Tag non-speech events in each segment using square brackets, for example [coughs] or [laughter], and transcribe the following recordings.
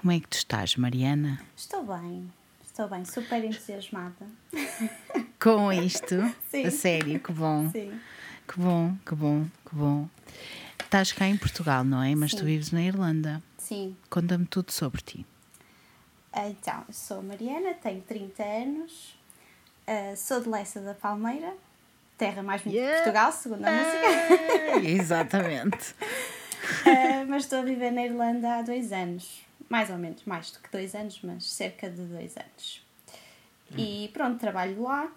Como é que tu estás, Mariana? Estou bem, estou bem, super entusiasmada. [laughs] Com isto? Sim. A sério, que bom. Sim. Que bom, que bom, que bom. Estás cá em Portugal, não é? Mas tu Sim. vives na Irlanda. Sim. Conta-me tudo sobre ti. Então, sou Mariana, tenho 30 anos, ah, sou de Leça da Palmeira, terra mais bonita Yeah. de Portugal, segundo a música, Exatamente. Ah, [laughs] mas estou a viver na Irlanda há dois anos, mais ou menos, mais do que dois anos, mas cerca de dois anos. E pronto, trabalho lá,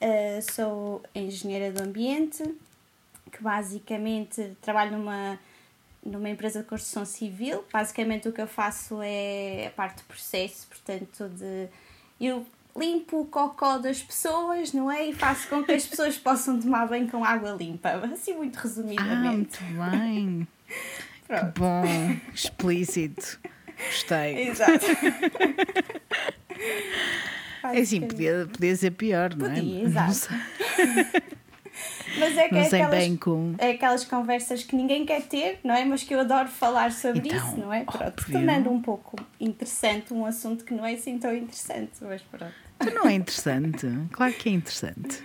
Ah, sou engenheira do ambiente, que basicamente trabalho numa, numa empresa de construção civil. Basicamente o que eu faço é a parte do processo, portanto, de eu limpo o cocó das pessoas, não é? E faço com que as pessoas [laughs] possam tomar banho com água limpa. Assim, muito Ah, resumidamente. muito bem. [laughs] Que bom, explícito. Gostei. Exato. [laughs] É assim, podia, podia ser pior, não é? Podia, exato. [laughs] Mas é que é aquelas, bem como. é aquelas conversas que ninguém quer ter, não é? Mas que eu adoro falar sobre Então, isso, não é? Pronto, óbvio. tornando um pouco interessante um assunto que não é assim tão interessante, mas pronto. Tu não é interessante? Claro que é interessante.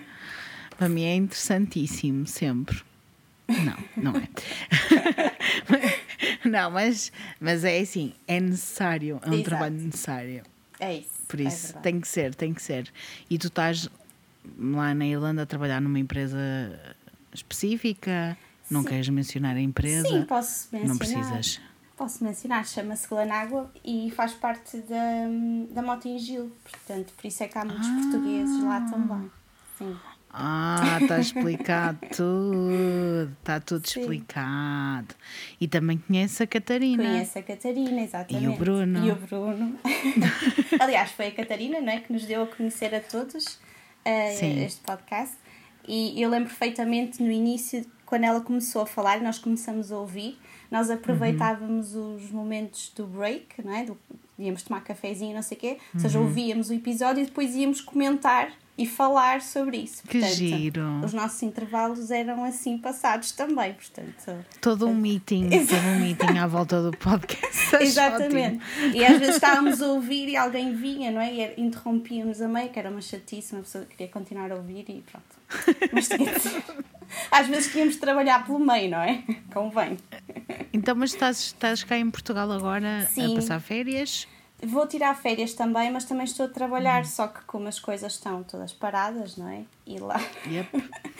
Para mim é interessantíssimo, sempre. Não, não é. [laughs] [laughs] não, mas, mas é assim, é necessário, é um Exato. trabalho necessário. É isso. Por é isso, verdade. tem que ser, tem que ser. E tu estás lá na Irlanda a trabalhar numa empresa específica? Não Sim. queres mencionar a empresa? Sim, posso mencionar. Não precisas. Posso mencionar, chama-se Glanágua e faz parte da, da Motengil, portanto, por isso é que há muitos portugueses lá também. Sim. Ah, está [laughs] explicado tudo. Está tudo Sim. explicado. E também conhece a Catarina. Conheço a Catarina, exatamente. E o Bruno. E o Bruno. [laughs] Aliás, foi a Catarina não é, que nos deu a conhecer a todos Sim. este podcast. E eu lembro perfeitamente no início, quando ela começou a falar, nós começamos a ouvir, nós aproveitávamos os momentos do break, não é? Do, íamos tomar cafezinho, não sei o quê. Ou seja, Uhum. ouvíamos o episódio e depois íamos comentar e falar sobre isso. Que Portanto, giro. Os nossos intervalos eram assim passados também, portanto. Todo um meeting, todo um meeting à volta do podcast. [laughs] Exatamente. ótimo. E às vezes estávamos a ouvir e alguém vinha, não é? E interrompíamos a meio, que era uma chatice, uma pessoa queria continuar a ouvir e pronto. Mas. [laughs] Às vezes tínhamos de trabalhar pelo meio, não é? Convém. Então, mas estás, estás cá em Portugal agora Sim. a passar férias? Vou tirar férias também, mas também estou a trabalhar, só que como as coisas estão todas paradas, não é? E lá, Yep.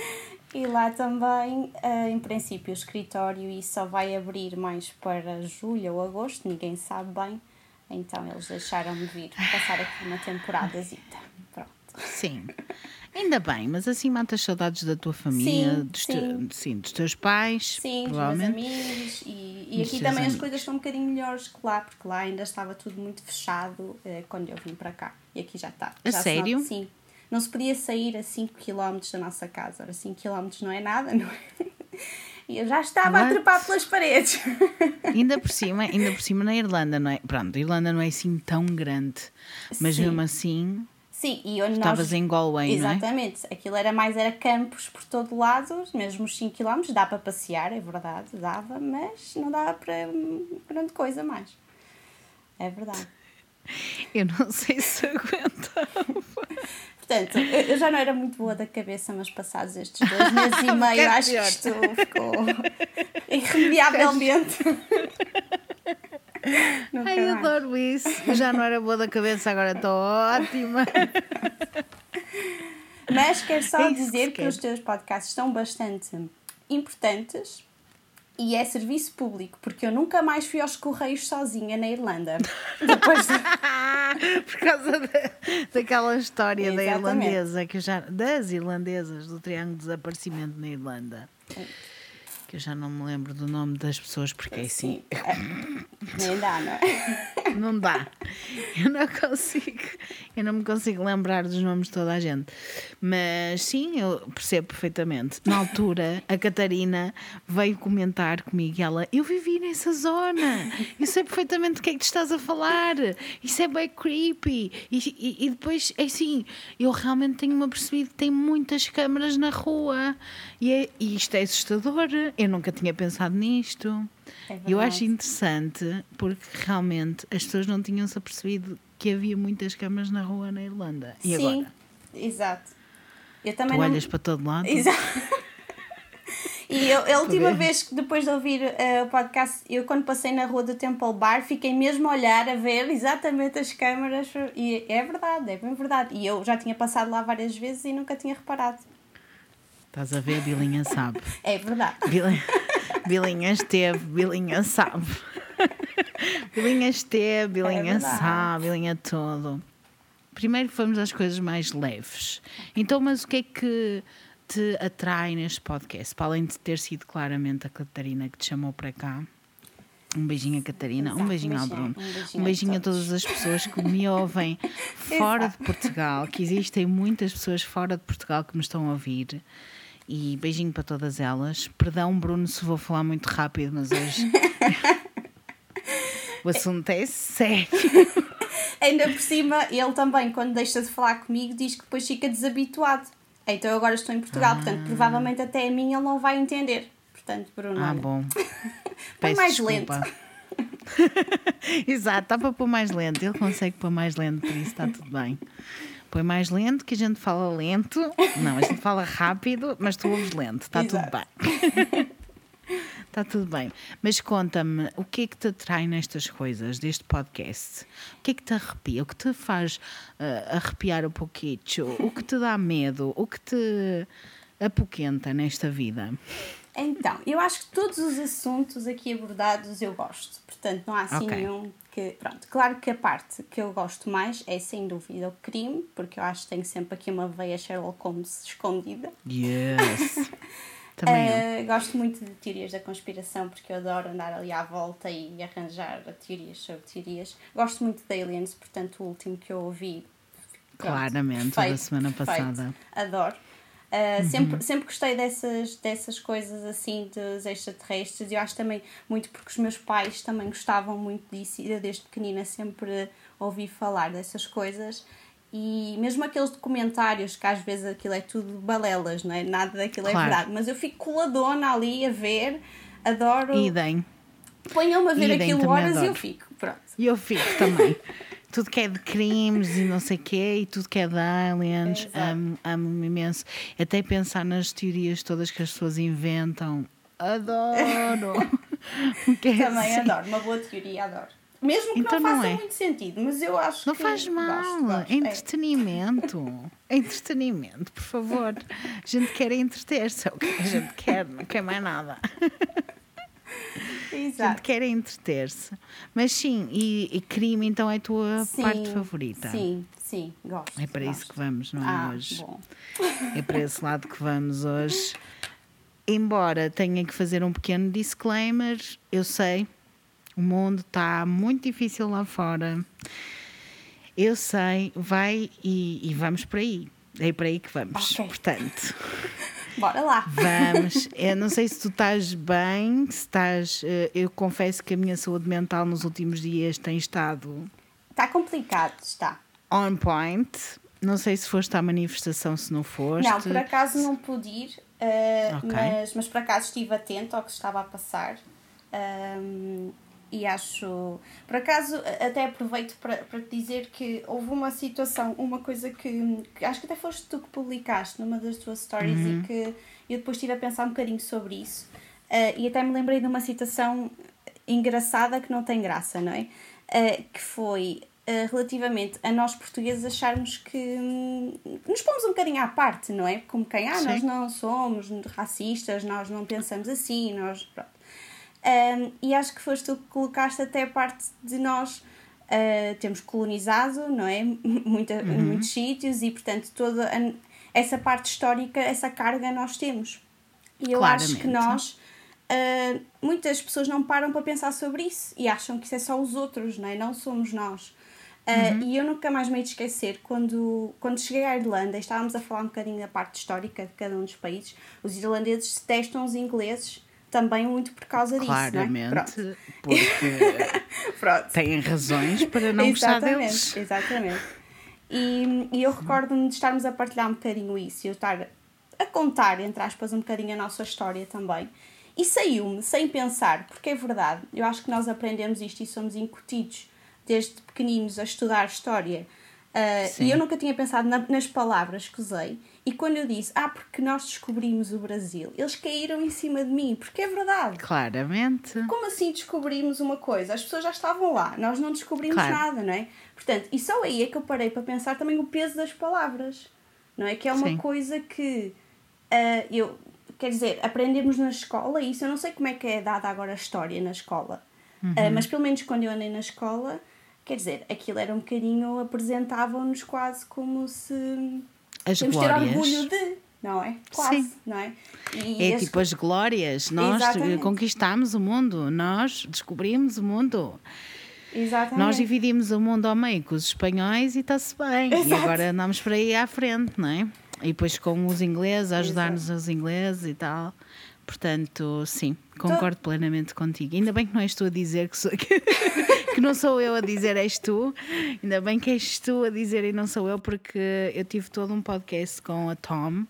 [laughs] e lá também, eh, em princípio, o escritório e só vai abrir mais para julho ou agosto, ninguém sabe bem. Então eles deixaram-me vir passar aqui uma temporadazita. Pronto. Sim. Ainda bem, mas assim matas saudades da tua família, Sim, dos, te- sim. sim, dos teus pais, Sim, dos meus amigos e, e aqui também as amigos. coisas estão um bocadinho melhores que lá, porque lá ainda estava tudo muito fechado eh, quando eu vim para cá. E aqui já está. A Já sério? nota- sim. Não se podia sair a 5 km da nossa casa. Ora, 5 km não é nada, não é? [laughs] E eu já estava a What? trepar pelas paredes. [laughs] Ainda por cima, ainda por [laughs] cima na Irlanda, não é? Pronto, a Irlanda não é assim tão grande, mas Sim. mesmo assim Sim, e onde estavas nós... em Galway, não é? Exatamente. Aquilo era mais, era campos por todo lado, mesmo os 5 km, dá para passear, é verdade, dava, mas não dava para hum, grande coisa mais. É verdade. Eu não sei se aguenta. Portanto, eu já não era muito boa da cabeça, mas passados estes dois meses e [laughs] meio, acho que isto ficou irremediavelmente. [laughs] Nunca Ai, mais. adoro isso. Eu já não era boa da cabeça, agora estou ótima. Mas quero só É que dizer se que, quer. os teus podcasts estão bastante importantes e é serviço público, porque eu nunca mais fui aos Correios sozinha na Irlanda. [laughs] Depois de... [laughs] Por causa da, daquela história da Exatamente. irlandesa, que eu já, das irlandesas, do Triângulo de Desaparecimento na Irlanda. Que eu já não me lembro do nome das pessoas, porque é assim, Sim, é, [laughs] nem dá, não é? [laughs] não dá. Eu não consigo, eu não me consigo lembrar dos nomes de toda a gente. Mas sim, eu percebo perfeitamente. Na altura, a Catarina veio comentar comigo e ela, eu vivi nessa zona, eu sei perfeitamente do que é que tu estás a falar, isso é bem creepy. E, e, e depois, é assim, eu realmente tenho-me apercebido que tem muitas câmaras na rua e, é, e isto é assustador. Eu nunca tinha pensado nisto. É eu acho interessante porque realmente as pessoas não tinham-se apercebido que havia muitas câmaras na rua na Irlanda. E Sim, agora? exato. Eu Tu também não... olhas para todo lado? Exato. [laughs] E eu, a última ver. vez que depois de ouvir eh, o podcast, eu quando passei na rua do Temple Bar, fiquei mesmo a olhar, a ver exatamente as câmaras e é verdade, é bem verdade. E eu já tinha passado lá várias vezes e nunca tinha reparado. Estás a ver? Bilinha sabe. [laughs] É verdade. Bilinha, Bilinha esteve, Bilinha sabe. Bilinha esteve, Bilinha verdade. sabe, Bilinha tudo. Primeiro vamos às coisas mais leves. Então, mas o que é que te atrai neste podcast? Para além de ter sido claramente a Catarina que te chamou para cá. Um beijinho a Catarina, um Exato, beijinho ao Bruno, um beijinho um a beijinho a todos. todas as pessoas que me ouvem [laughs] fora de Exato. Portugal, que existem muitas pessoas fora de Portugal que me estão a ouvir. E beijinho para todas elas. Perdão, Bruno, se vou falar muito rápido, mas hoje [laughs] o assunto é sério. [laughs] Ainda por cima, ele também, quando deixa de falar comigo, diz que depois fica desabituado. Então eu agora estou em Portugal, portanto, provavelmente até a mim ele não vai entender. Portanto, Bruno, Ah, olha, bom. [laughs] Põe mais desculpa. Exato, está para pôr mais lento. Ele consegue pôr mais lento, por isso está tudo bem. Põe mais lento, que a gente fala lento. Não, a gente fala rápido, mas tu ouves lento. Está tudo bem. Está tudo bem. Mas conta-me, o que é que te atrai nestas coisas, deste podcast? O que é que te arrepia? O que te faz ah, arrepiar um pouquinho? O que te dá medo? O que te apoquenta nesta vida? Então, eu acho que todos os assuntos aqui abordados eu gosto. Portanto, não há assim Ok. nenhum que. Pronto, claro que a parte que eu gosto mais é sem dúvida o crime, porque eu acho que tenho sempre aqui uma veia Sherlock Holmes escondida. Yes! [laughs] Também eu. Eh, gosto muito de teorias da conspiração, porque eu adoro andar ali à volta e arranjar teorias sobre teorias. Gosto muito de Aliens, portanto, o último que eu ouvi. pronto, Claramente, o da perfeito, semana perfeito. passada. Adoro. Uh, sempre, sempre gostei dessas, dessas coisas assim dos extraterrestres e eu acho também muito porque os meus pais também gostavam muito disso e eu desde pequenina sempre ouvi falar dessas coisas e mesmo aqueles documentários que às vezes aquilo é tudo balelas, não é? Nada daquilo Claro. é verdade, mas eu fico coladona ali a ver, adoro. Idem. Ponham-me a ver idem, aquilo horas e eu adoro. fico, pronto. E eu fico também. [laughs] tudo que é de crimes e não sei o quê, e tudo que é de aliens, Exato. amo, amo imenso. Até pensar nas teorias todas que as pessoas inventam. Adoro! [laughs] É Também assim, adoro, uma boa teoria, adoro. Mesmo que Então não não faça é. muito sentido, mas eu acho Não que faz mal. gosto, gosto, é é. entretenimento. É [laughs] entretenimento, por favor. A gente quer entreter-se. É o que a gente quer, não quer mais nada. [laughs] A gente Exato. quer entreter-se. Mas sim, e, e crime então é a tua Sim, parte favorita. Sim, sim, gosto. É para isso gosto. que vamos, não é? ah, hoje. Bom. É para esse lado que vamos hoje. Embora tenha que fazer um pequeno disclaimer, eu sei, o mundo está muito difícil lá fora. Eu sei, vai e, e vamos por aí. É para aí que vamos. Ok. Portanto, [laughs] Bora lá. vamos. Eu não sei se tu estás bem, se estás. eh, Eu confesso que a minha saúde mental nos últimos dias tem estado Está complicado, está. on point. Não sei se foste à manifestação, se não foste. Não, por acaso não pude ir, eh, Ok. mas, mas por acaso estive atento ao que estava a passar. Ahm, e acho. Por acaso, até aproveito para, para te dizer que houve uma situação, uma coisa que, que acho que até foste tu que publicaste numa das tuas stories e que eu depois estive a pensar um bocadinho sobre isso. Eh, e até me lembrei de uma situação engraçada que não tem graça, não é? Eh, que foi eh, relativamente a nós portugueses acharmos que hum, nos pomos um bocadinho à parte, não é? Como quem, ah, nós Sim. não somos racistas, nós não pensamos assim, nós. Pronto. Um, e acho que foste tu que colocaste até a parte de nós uh, termos colonizado, não é? [laughs] Muita, Muitos sítios e, portanto, toda a- essa parte histórica, essa carga nós temos. E eu acho que Claramente. nós, uh, muitas pessoas não param para pensar sobre isso e acham que isso é só os outros, não é? Não somos nós. Uh, E eu nunca mais me hei de esquecer, quando, quando cheguei à Irlanda estávamos a falar um bocadinho da parte histórica de cada um dos países, os irlandeses detestam os ingleses também muito por causa disso, não é? Claramente, Pronto. porque [laughs] têm razões para não gostar deles. exatamente. E, e eu recordo-me de estarmos a partilhar um bocadinho isso e eu estar a contar, entre aspas, um bocadinho a nossa história também. E saiu-me sem pensar, porque é verdade, eu acho que nós aprendemos isto e somos incutidos desde pequeninos a estudar história. Uh, e eu nunca tinha pensado na, nas palavras que usei. E quando eu disse, ah, porque nós descobrimos o Brasil, eles caíram em cima de mim, porque é verdade. Claramente. Como assim descobrimos uma coisa? As pessoas já estavam lá, nós não descobrimos claro. nada, não é? Portanto, e só aí é que eu parei para pensar também o peso das palavras, não é? Que é uma Sim. coisa que uh, eu, quer dizer, aprendemos na escola, e isso eu não sei como é que é dada agora a história na escola, uhum. uh, mas pelo menos quando eu andei na escola, quer dizer, aquilo era um bocadinho, apresentavam-nos quase como se as Temos glórias. ter orgulho de, não é? Quase, Sim. não é? E é tipo as glórias. Nós Exatamente. conquistámos o mundo, nós descobrimos o mundo. Exatamente. Nós dividimos o mundo ao meio com os espanhóis e está-se bem. Exato. E agora andamos por aí à frente, não é? E depois com os ingleses, ajudar-nos os ingleses e tal. Portanto, sim, concordo Tô... plenamente contigo. Ainda bem que não és tu a dizer que, sou, [laughs] que não sou eu a dizer, és tu. Ainda bem que és tu a dizer e não sou eu, porque eu tive todo um podcast com a Tom,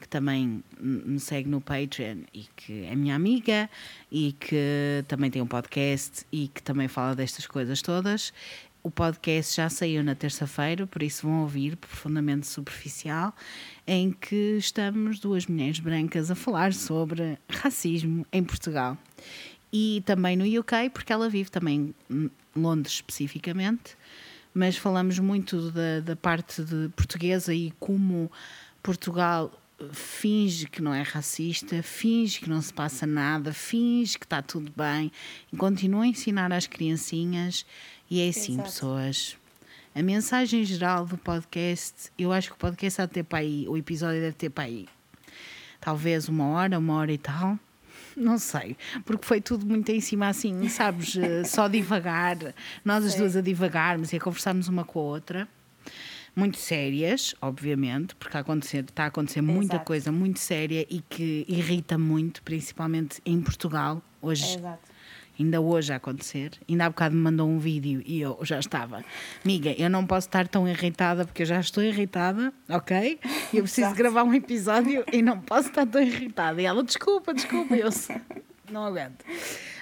que também me segue no Patreon e que é minha amiga e que também tem um podcast e que também fala destas coisas todas. O podcast já saiu na terça-feira, por isso vão ouvir profundamente superficial, em que estamos duas mulheres brancas a falar sobre racismo em Portugal e também no UK, porque ela vive também em Londres especificamente, mas falamos muito da, da parte de portuguesa e como Portugal finge que não é racista, finge que não se passa nada, finge que está tudo bem e continua a ensinar às criancinhas e é assim, Exato. pessoas. A mensagem geral do podcast, eu acho que o podcast deve ter para aí, o episódio deve ter para aí, talvez uma hora, uma hora e tal. Não sei, porque foi tudo muito em cima assim, sabes, eh, só divagar, nós as duas a divagarmos e a conversarmos uma com a outra muito sérias, obviamente, porque acontecer, está a acontecer muita Exato. coisa muito séria e que irrita muito, principalmente em Portugal hoje. Exato ainda hoje a acontecer. Ainda há bocado me mandou um vídeo e eu já estava. Amiga, eu não posso estar tão irritada porque eu já estou irritada, ok? E eu preciso gravar um episódio e não posso estar tão irritada. E ela, desculpa, desculpa, eu não aguento.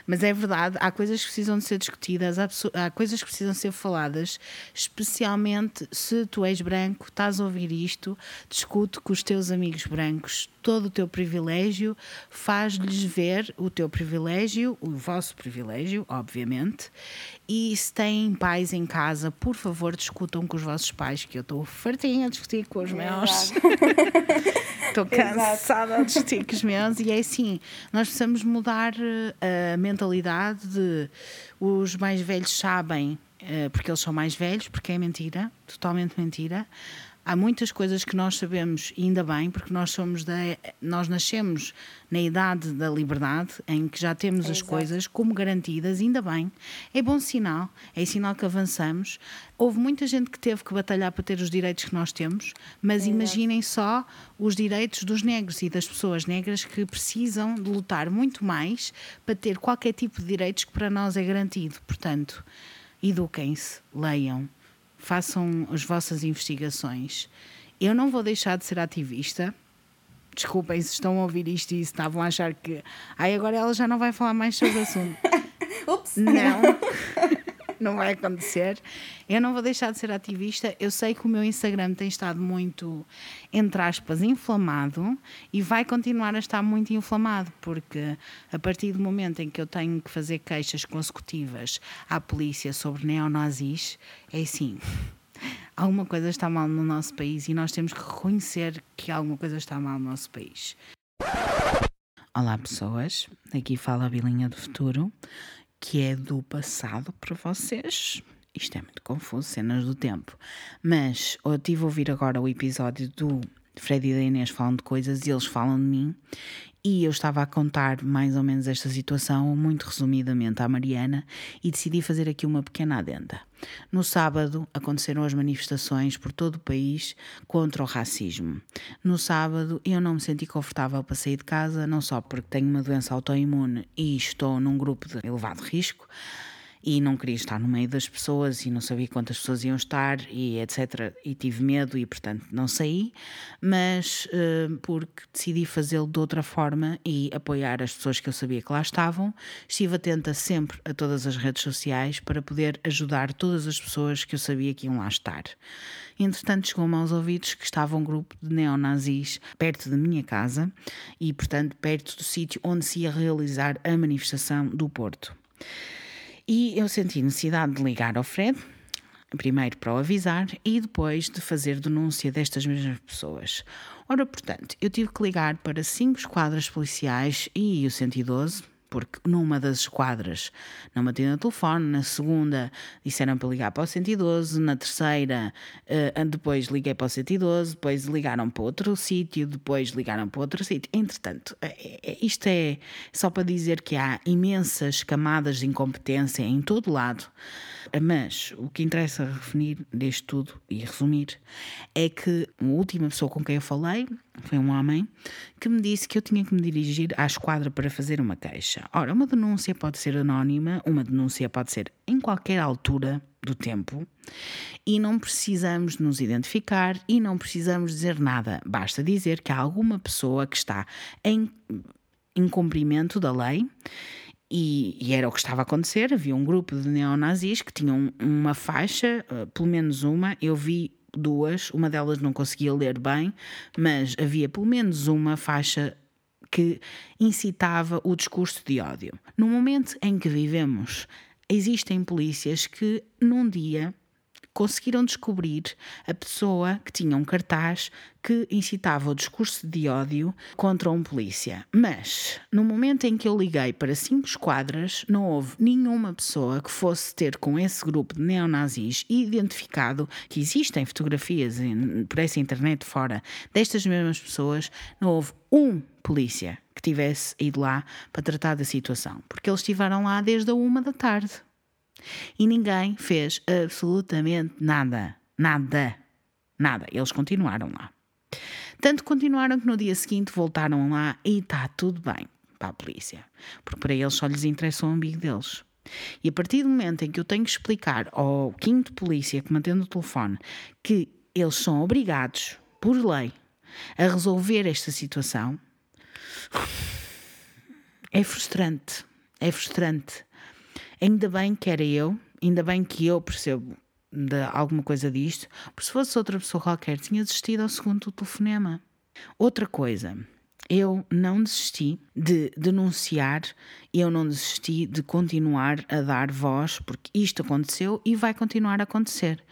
Mas é verdade, há coisas que precisam de ser discutidas, há, há, coisas que precisam ser faladas, especialmente se tu és branco, estás a ouvir isto, discute com os teus amigos brancos todo o teu privilégio, faz-lhes ver o teu privilégio, o vosso privilégio, obviamente, e se têm pais em casa, por favor, discutam com os vossos pais, que eu estou fartinha a discutir com os meus. [laughs] Estou [laughs] cansada de discutir com os meus, e é assim: nós precisamos mudar eh, a mentalidade de os mais velhos sabem eh, porque eles são mais velhos, porque é mentira, totalmente mentira há muitas coisas que nós sabemos, e ainda bem, porque nós somos da, nós nascemos na idade da liberdade, em que já temos é as exato. coisas como garantidas, ainda bem. É bom sinal, é sinal que avançamos. Houve muita gente que teve que batalhar para ter os direitos que nós temos, mas é imaginem só os direitos dos negros e das pessoas negras que precisam de lutar muito mais para ter qualquer tipo de direitos que para nós é garantido. Portanto, eduquem-se, leiam façam as vossas investigações. Eu não vou deixar de ser ativista. Desculpem se estão a ouvir isto e estavam a achar que. Ai, agora ela já não vai falar mais sobre o assunto. [laughs] Ups! Não. [laughs] [laughs] não vai acontecer. Eu não vou deixar de ser ativista. Eu sei que o meu Instagram tem estado muito, entre aspas, inflamado e vai continuar a estar muito inflamado, porque a partir do momento em que eu tenho que fazer queixas consecutivas à polícia sobre neonazis, é assim. Alguma coisa está mal no nosso país e nós temos que reconhecer que alguma coisa está mal no nosso país. Olá, pessoas. Aqui fala a Bilinha do Futuro que é do passado para vocês. Isto é muito confuso, cenas do tempo. Mas eu tive a ouvir agora o episódio do Fred e da Inês falam de coisas e eles falam de mim. E eu estava a contar mais ou menos esta situação, muito resumidamente, à Mariana, e decidi fazer aqui uma pequena adenda. No sábado aconteceram as manifestações por todo o país contra o racismo. No sábado eu não me senti confortável para sair de casa, não só porque tenho uma doença autoimune e estou num grupo de elevado risco, e não queria estar no meio das pessoas e não sabia quantas pessoas iam estar e etc. E tive medo e, portanto, não saí, mas uh, porque decidi fazê-lo de outra forma e apoiar as pessoas que eu sabia que lá estavam, estive atenta sempre a todas as redes sociais para poder ajudar todas as pessoas que eu sabia que iam lá estar. Entretanto, chegou-me aos ouvidos que estava um grupo de neonazis perto da minha casa e, portanto, perto do sítio onde se ia realizar a manifestação do Porto. E eu senti necessidade de ligar ao Fred, primeiro para o avisar e depois de fazer denúncia destas mesmas pessoas. Ora, portanto, eu tive que ligar para cinco esquadras policiais e o 112 porque numa das esquadras não me atendiam o telefone, na segunda disseram para ligar para o 112, na terceira uh, depois liguei para o 112, depois ligaram para outro sítio, depois ligaram para outro sítio. Entretanto, é, é, isto é só para dizer que há imensas camadas de incompetência em todo lado, mas o que interessa referir deste tudo e resumir é que a última pessoa com quem eu falei foi um homem que me disse que eu tinha que me dirigir à esquadra para fazer uma queixa. Ora, uma denúncia pode ser anónima, uma denúncia pode ser em qualquer altura do tempo e não precisamos nos identificar e não precisamos dizer nada. Basta dizer que há alguma pessoa que está em incumprimento da lei. E, e, era o que estava a acontecer. Havia um grupo de neonazis que tinham uma faixa, eh, pelo menos uma. Eu vi duas, uma delas não conseguia ler bem, mas havia pelo menos uma faixa que incitava o discurso de ódio. No momento em que vivemos, existem polícias que num dia conseguiram descobrir a pessoa que tinha um cartaz que incitava o discurso de ódio contra um polícia. Mas, no momento em que eu liguei para cinco esquadras, não houve nenhuma pessoa que fosse ter com esse grupo de neonazis identificado que existem fotografias por essa internet fora destas mesmas pessoas, não houve um polícia que tivesse ido lá para tratar da situação, porque eles estiveram lá desde a uma da tarde. E ninguém fez absolutamente nada. Nada. Nada. Eles continuaram lá. Tanto continuaram que no dia seguinte voltaram lá e está tudo bem para a polícia. Porque para eles só lhes interessa o amigo deles. E a partir do momento em que eu tenho que explicar ao quinto polícia que mantém o telefone que eles são obrigados, por lei, a resolver esta situação, é frustrante. É frustrante. Ainda bem que era eu, ainda bem que eu percebo de alguma coisa disto, porque se fosse outra pessoa qualquer, tinha desistido ao segundo telefonema. Outra coisa, eu não desisti de denunciar, eu não desisti de continuar a dar voz, porque isto aconteceu e vai continuar a acontecer.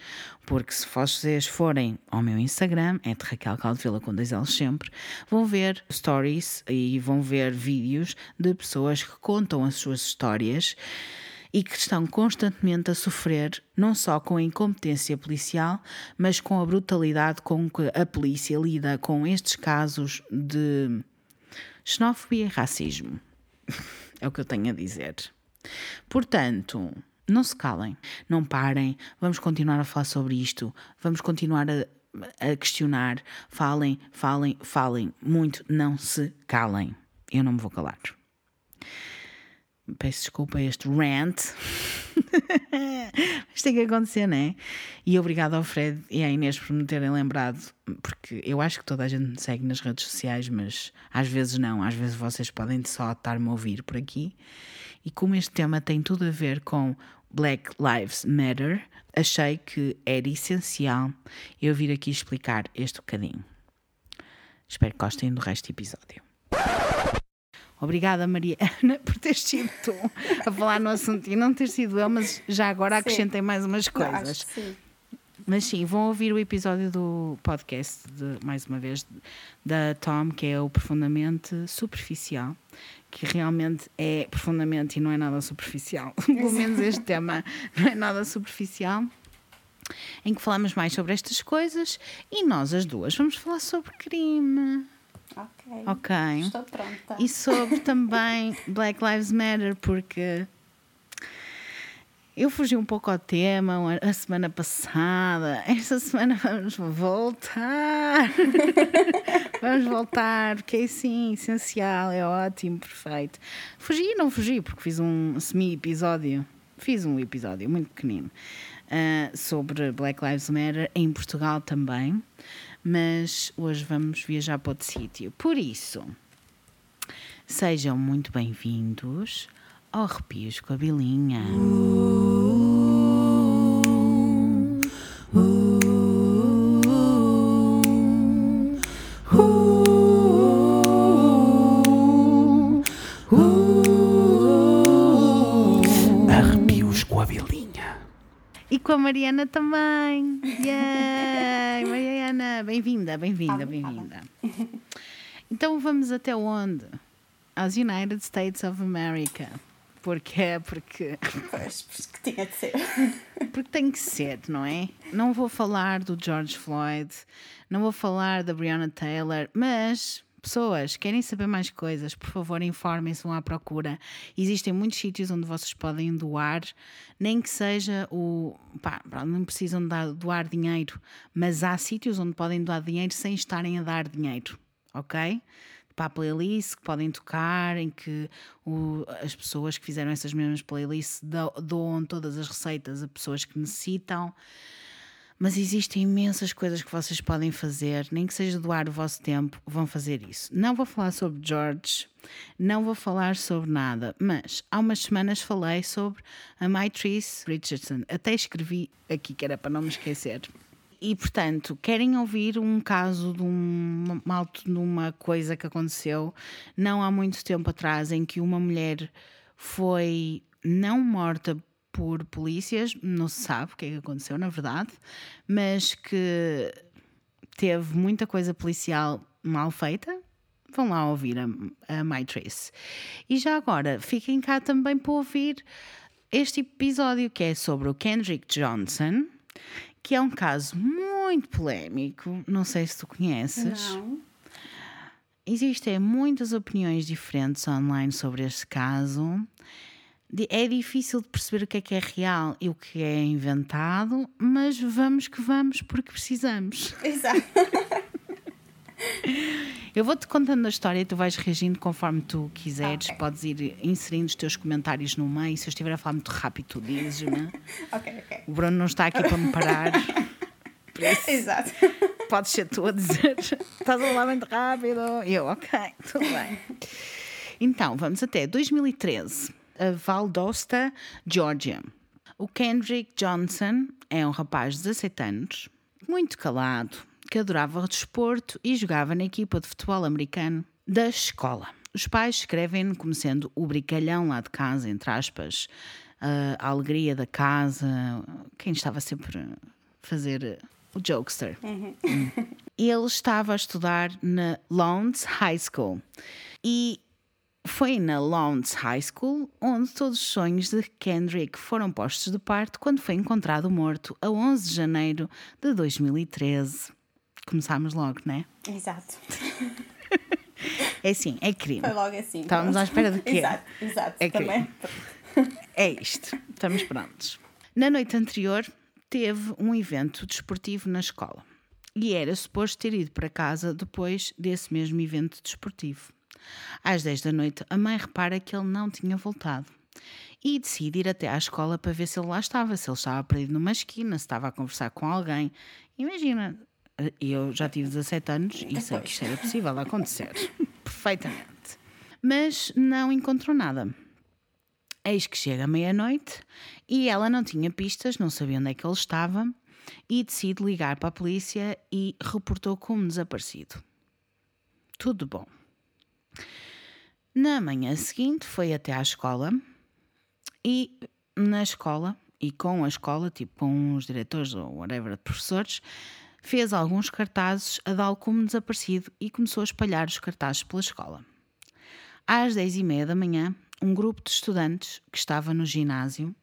Porque se vocês forem ao meu Instagram, é de Raquel Caldevila com dois L's sempre, vão ver stories e vão ver vídeos de pessoas que contam as suas histórias e que estão constantemente a sofrer não só com a incompetência policial, mas com a brutalidade com que a polícia lida com estes casos de xenofobia e racismo. [laughs] É o que eu tenho a dizer. Portanto, não se calem, não parem, vamos continuar a falar sobre isto, vamos continuar a, a questionar, falem, falem, falem muito, não se calem. Eu não me vou calar. Peço desculpa a este rant. [laughs] Isto tem que acontecer, não é? E obrigado ao Fred e à Inês por me terem lembrado, porque eu acho que toda a gente me segue nas redes sociais, mas às vezes não, às vezes vocês podem só estar-me a ouvir por aqui. E como este tema tem tudo a ver com Black Lives Matter, achei que era essencial eu vir aqui explicar este bocadinho. Espero que gostem do resto do episódio. Obrigada, Maria Ana, [laughs] por ter sido tu a falar no assunto e não ter sido eu, mas já agora acrescentei mais umas coisas. sim. Mas sim, vão ouvir o episódio do podcast, de, mais uma vez, da Tom, que é o profundamente superficial, que realmente é profundamente e não é nada superficial. [laughs] Pelo menos este tema não é nada superficial. Em que falamos mais sobre estas coisas e nós, as duas, vamos falar sobre crime. Ok. Ok. Estou pronta. E sobre [laughs] também Black Lives Matter, porque eu fugi um pouco ao tema a semana passada. Esta semana vamos voltar. [laughs] vamos voltar, porque é sim, essencial, é ótimo, perfeito. Fugi e não fugi, porque fiz um semi-episódio fiz um episódio muito pequenino uh, sobre Black Lives Matter em Portugal também, mas hoje vamos viajar para outro sítio. Por isso, sejam muito bem-vindos ao Arrepios com a Bilinha. Arrepios E com a Mariana também. Yay! Mariana, bem-vinda, bem-vinda, bem-vinda. Então vamos até onde? Aos United States of America. Porquê? Porque, Pois, porque tinha de ser. porque tem que ser, não é? Não vou falar do George Floyd, não vou falar da Breonna Taylor, mas pessoas querem saber mais coisas, por favor, informem-se, vão à procura. Existem muitos sítios onde vocês podem doar, nem que seja o. Pá, não precisam doar dinheiro, mas há sítios onde podem doar dinheiro sem estarem a dar dinheiro, ok? Para a playlist que podem tocar, em que o- as pessoas que fizeram essas mesmas playlists do- doam todas as receitas a pessoas que necessitam. Mas existem imensas coisas que vocês podem fazer, nem que seja doar o vosso tempo, vão fazer isso. Não vou falar sobre George, não vou falar sobre nada, mas há umas semanas falei sobre a Maitrice Richardson. Até escrevi aqui que era para não me esquecer. E portanto, querem ouvir um caso de, um, uma, de uma coisa que aconteceu não há muito tempo atrás, em que uma mulher foi não morta por polícias, não se sabe o que é que aconteceu, na verdade, mas que teve muita coisa policial mal feita. Vão lá ouvir a, a My Trace. E já agora, fiquem cá também para ouvir este episódio que é sobre o Kendrick Johnson, que é um caso muito polémico. Não sei se tu conheces. Não. Existem muitas opiniões diferentes online sobre este caso. É difícil de perceber o que é que é real e o que é inventado, mas vamos que vamos porque precisamos. [laughs] Exato. Eu vou-te contando a história e tu vais reagindo conforme tu quiseres. Ok. Podes ir inserindo os teus comentários no meio. Se eu estiver a falar muito rápido, tu dizes-me. [laughs] ok, ok. O Bruno não está aqui para me parar. [laughs] Isso, Exato. podes ser tu a dizer estás a falar muito rápido. Eu, ok, tudo bem. Então, vamos até 2013, a Valdosta, Georgia. O Kendrick Johnson é um rapaz de 17 anos, muito calado, que adorava o desporto e jogava na equipa de futebol americano da escola. Os pais escrevem-no como sendo o brincalhão lá de casa, entre aspas, a alegria da casa, quem estava sempre a fazer o jokester. Ele estava a estudar na Lawrence High School e foi na Lawrence High School onde todos os sonhos de Kendrick foram postos de parte quando foi encontrado morto a 11 de janeiro de 2013. Começámos logo, né? Exato. [laughs] É assim, é crime. Foi logo assim. Estávamos pronto. à espera de quê? Exato, exato. É que- Também. É isto, estamos prontos. Na noite anterior, teve um evento desportivo na escola e era suposto ter ido para casa depois desse mesmo evento desportivo. Às 10 da noite, a mãe repara que ele não tinha voltado e decide ir até à escola para ver se ele lá estava, se ele estava perdido numa esquina, se estava a conversar com alguém. Imagina, eu já tive 17 anos e sei que isto era possível acontecer [laughs] perfeitamente. Mas não encontrou nada. Eis que chega meia-noite e ela não tinha pistas, não sabia onde é que ele estava e decide ligar para a polícia e reportou como desaparecido. Tudo bom. Na manhã seguinte foi até à escola e na escola e com a escola, tipo com os diretores ou whatever, professores, fez alguns cartazes a dá-lo como desaparecido e começou a espalhar os cartazes pela escola. Às dez e meia da manhã, um grupo de estudantes que estava no ginásio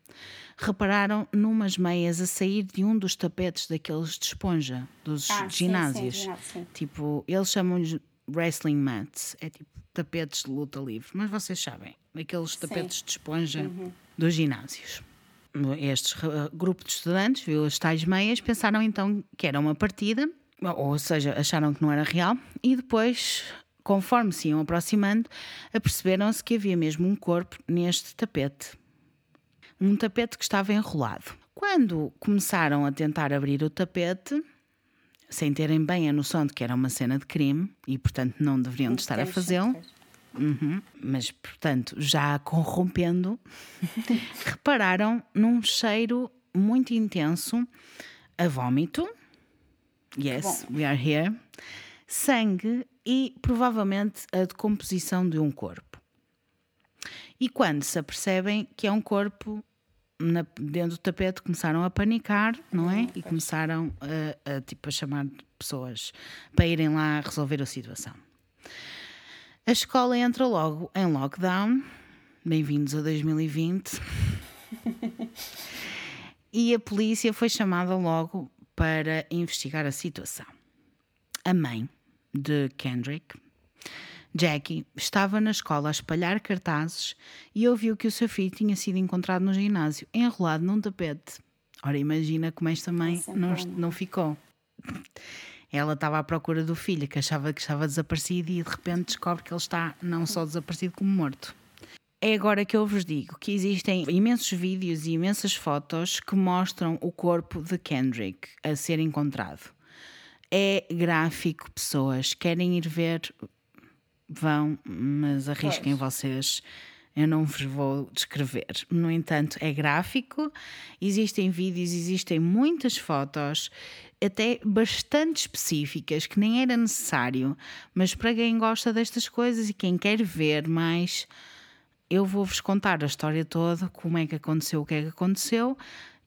repararam numas meias a sair de um dos tapetes daqueles de esponja dos Ah, sim, ginásios. sim, ginásio, sim. Tipo, eles chamam-lhes wrestling mats, é tipo tapetes de luta livre, mas vocês sabem, aqueles tapetes de esponja Uhum. dos ginásios. Este uh, grupo de estudantes viu as tais meias, pensaram então que era uma partida, ou seja, acharam que não era real, e depois, conforme se iam aproximando, aperceberam-se que havia mesmo um corpo neste tapete. um tapete que estava enrolado. Quando começaram a tentar abrir o tapete, sem terem bem a noção de que era uma cena de crime e, portanto, não deveriam de estar a fazê-lo. Uhum. Mas, portanto, já corrompendo, [laughs] repararam num cheiro muito intenso a vômito. Yes, we are here. Sangue e provavelmente a decomposição de um corpo. E quando se apercebem que é um corpo na- dentro do tapete, começaram a panicar, não é? E começaram a, a, tipo, a chamar pessoas para irem lá resolver a situação. A escola entra logo em lockdown. Bem-vindos a 2020. [laughs] e a polícia foi chamada logo para investigar a situação. A mãe de Kendrick, Jackie, estava na escola a espalhar cartazes e ouviu que o seu filho tinha sido encontrado no ginásio, enrolado num tapete. Ora, imagina como esta mãe Essa não, não ficou. Ela estava à procura do filho, que achava que estava desaparecido, e de repente descobre que ele está não só desaparecido como morto. É agora que eu vos digo que existem imensos vídeos e imensas fotos que mostram o corpo de Kendrick a ser encontrado. É gráfico, pessoas. Querem ir ver, vão, mas arrisquem Pois. vocês. Eu não vos vou descrever. No entanto, é gráfico, existem vídeos, existem muitas fotos, até bastante específicas, que nem era necessário, mas para quem gosta destas coisas e quem quer ver mais, eu vou-vos contar a história toda, como é que aconteceu, o que é que aconteceu,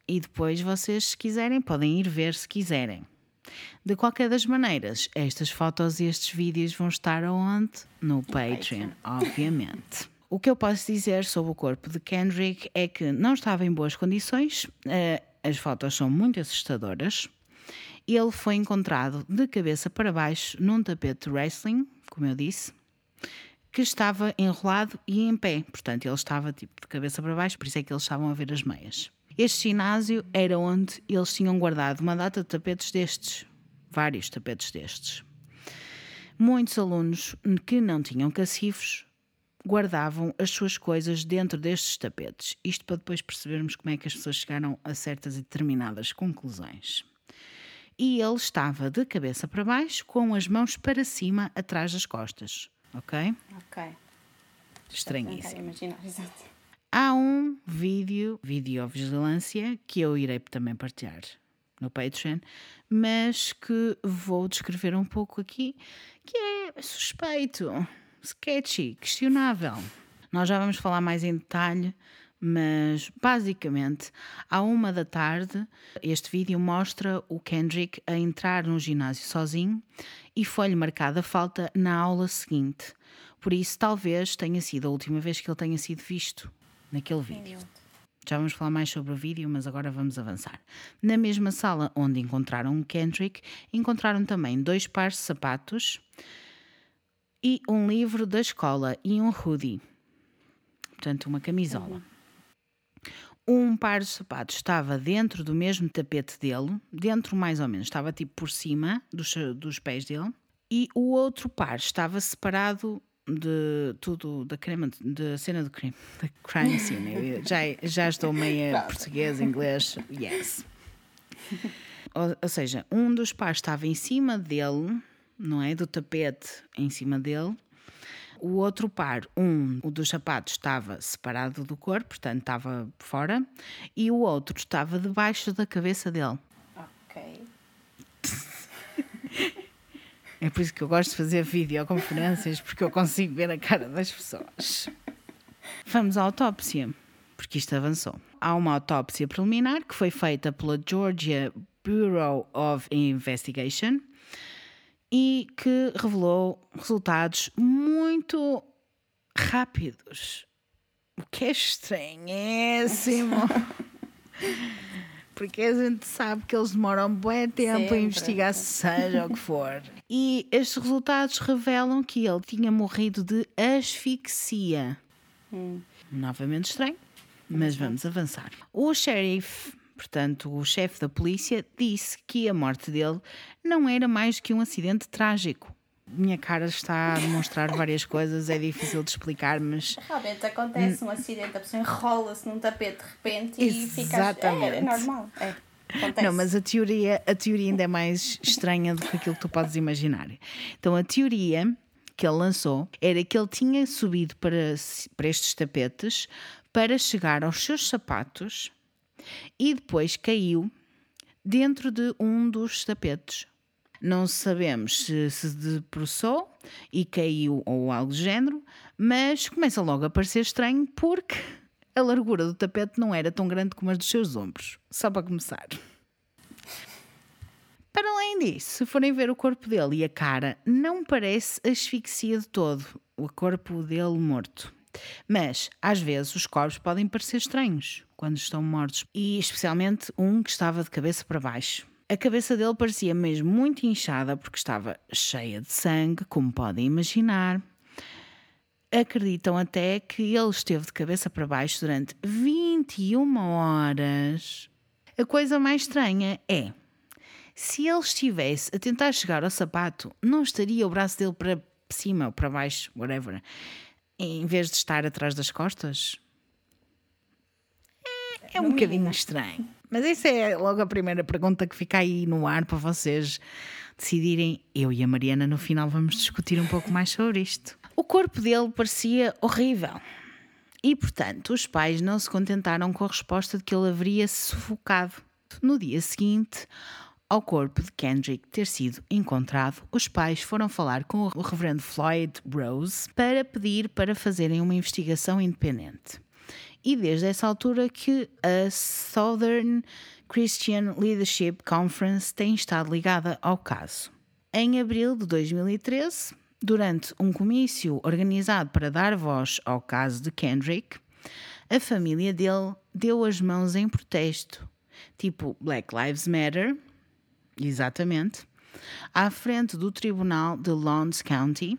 e depois vocês, se quiserem, podem ir ver se quiserem. De qualquer das maneiras, estas fotos e estes vídeos vão estar aonde? No Patreon, obviamente. O que eu posso dizer sobre o corpo de Kendrick é que não estava em boas condições, eh, as fotos são muito assustadoras. Ele foi encontrado de cabeça para baixo num tapete de wrestling, como eu disse, que estava enrolado e em pé. Portanto, ele estava tipo de cabeça para baixo, por isso é que eles estavam a ver as meias. Este ginásio era onde eles tinham guardado uma data de tapetes destes, vários tapetes destes. Muitos alunos que não tinham cacifos guardavam as suas coisas dentro destes tapetes. Isto para depois percebermos como é que as pessoas chegaram a certas e determinadas conclusões. E ele estava de cabeça para baixo, com as mãos para cima, atrás das costas. Ok? Ok. Estranhíssimo. Imaginar, [laughs] exato. Há um vídeo, videovigilância, que eu irei também partilhar no Patreon, mas que vou descrever um pouco aqui, que é suspeito, sketchy, questionável. Nós já vamos falar mais em detalhe, mas basicamente, à uma da tarde, este vídeo mostra o Kendrick a entrar no ginásio sozinho e foi-lhe marcada falta na aula seguinte. Por isso, talvez tenha sido a última vez que ele tenha sido visto naquele vídeo. Já vamos falar mais sobre o vídeo, mas agora vamos avançar. Na mesma sala onde encontraram o Kendrick, encontraram também dois pares de sapatos e um livro da escola e um hoodie. Portanto, uma camisola. Um par de sapatos estava dentro do mesmo tapete dele, dentro mais ou menos, estava tipo por cima dos, dos pés dele, e o outro par estava separado de tudo, da crema, da cena do crime, da crime scene. Já, já estou meio português, inglês, yes. Ou, ou seja, um dos pares estava em cima dele, não é? Do tapete em cima dele. O outro par, um o dos sapatos, estava separado do corpo, portanto estava fora, e o outro estava debaixo da cabeça dele. Ok. [laughs] É por isso que eu gosto de fazer videoconferências, porque eu consigo ver a cara das pessoas. Vamos à autópsia, porque isto avançou. Há uma autópsia preliminar que foi feita pela Georgia Bureau of Investigation e que revelou resultados muito rápidos. O que é estranhíssimo. [laughs] Porque a gente sabe que eles demoram um bom tempo a Sempre. investigar, seja o que for. [laughs] E estes resultados revelam que ele tinha morrido de asfixia. Novamente estranho, mas vamos avançar. O sheriff, portanto, o chefe da polícia, disse que a morte dele não era mais que um acidente trágico. Minha cara está a demonstrar várias coisas, é difícil de explicar, mas Realmente acontece um acidente, a pessoa enrola-se num tapete de repente e fica. É, é normal. É. Acontece. Não, mas a teoria, a teoria ainda é mais estranha do que aquilo que tu podes imaginar. Então, a teoria que ele lançou era que ele tinha subido para, para estes tapetes para chegar aos seus sapatos e depois caiu dentro de um dos tapetes. Não sabemos se se debruçou e caiu ou algo do género, mas começa logo a parecer estranho porque a largura do tapete não era tão grande como a dos seus ombros. Só para começar. Para além disso, se forem ver o corpo dele e a cara, não parece asfixia de todo, o corpo dele morto. Mas, às vezes, os corpos podem parecer estranhos quando estão mortos, e especialmente um que estava de cabeça para baixo. A cabeça dele parecia mesmo muito inchada porque estava cheia de sangue, como podem imaginar. Acreditam até que ele esteve de cabeça para baixo durante 21 horas. A coisa mais estranha é se ele estivesse a tentar chegar ao sapato, não estaria o braço dele para cima ou para baixo, whatever, em vez de estar atrás das costas? É, é um bocadinho estranho. Mas essa é logo a primeira pergunta que fica aí no ar para vocês decidirem. Eu e a Mariana, no final, vamos discutir um pouco mais sobre isto. O corpo dele parecia horrível. E, portanto, os pais não se contentaram com a resposta de que ele haveria sufocado. No dia seguinte, ao corpo de Kendrick ter sido encontrado, os pais foram falar com o reverendo Floyd Rose para pedir para fazerem uma investigação independente. E desde essa altura que a Southern Christian Leadership Conference tem estado ligada ao caso. Em abril de 2013, durante um comício organizado para dar voz ao caso de Kendrick, a família dele deu as mãos em protesto, tipo Black Lives Matter, exatamente, à frente do tribunal de Lawrence County.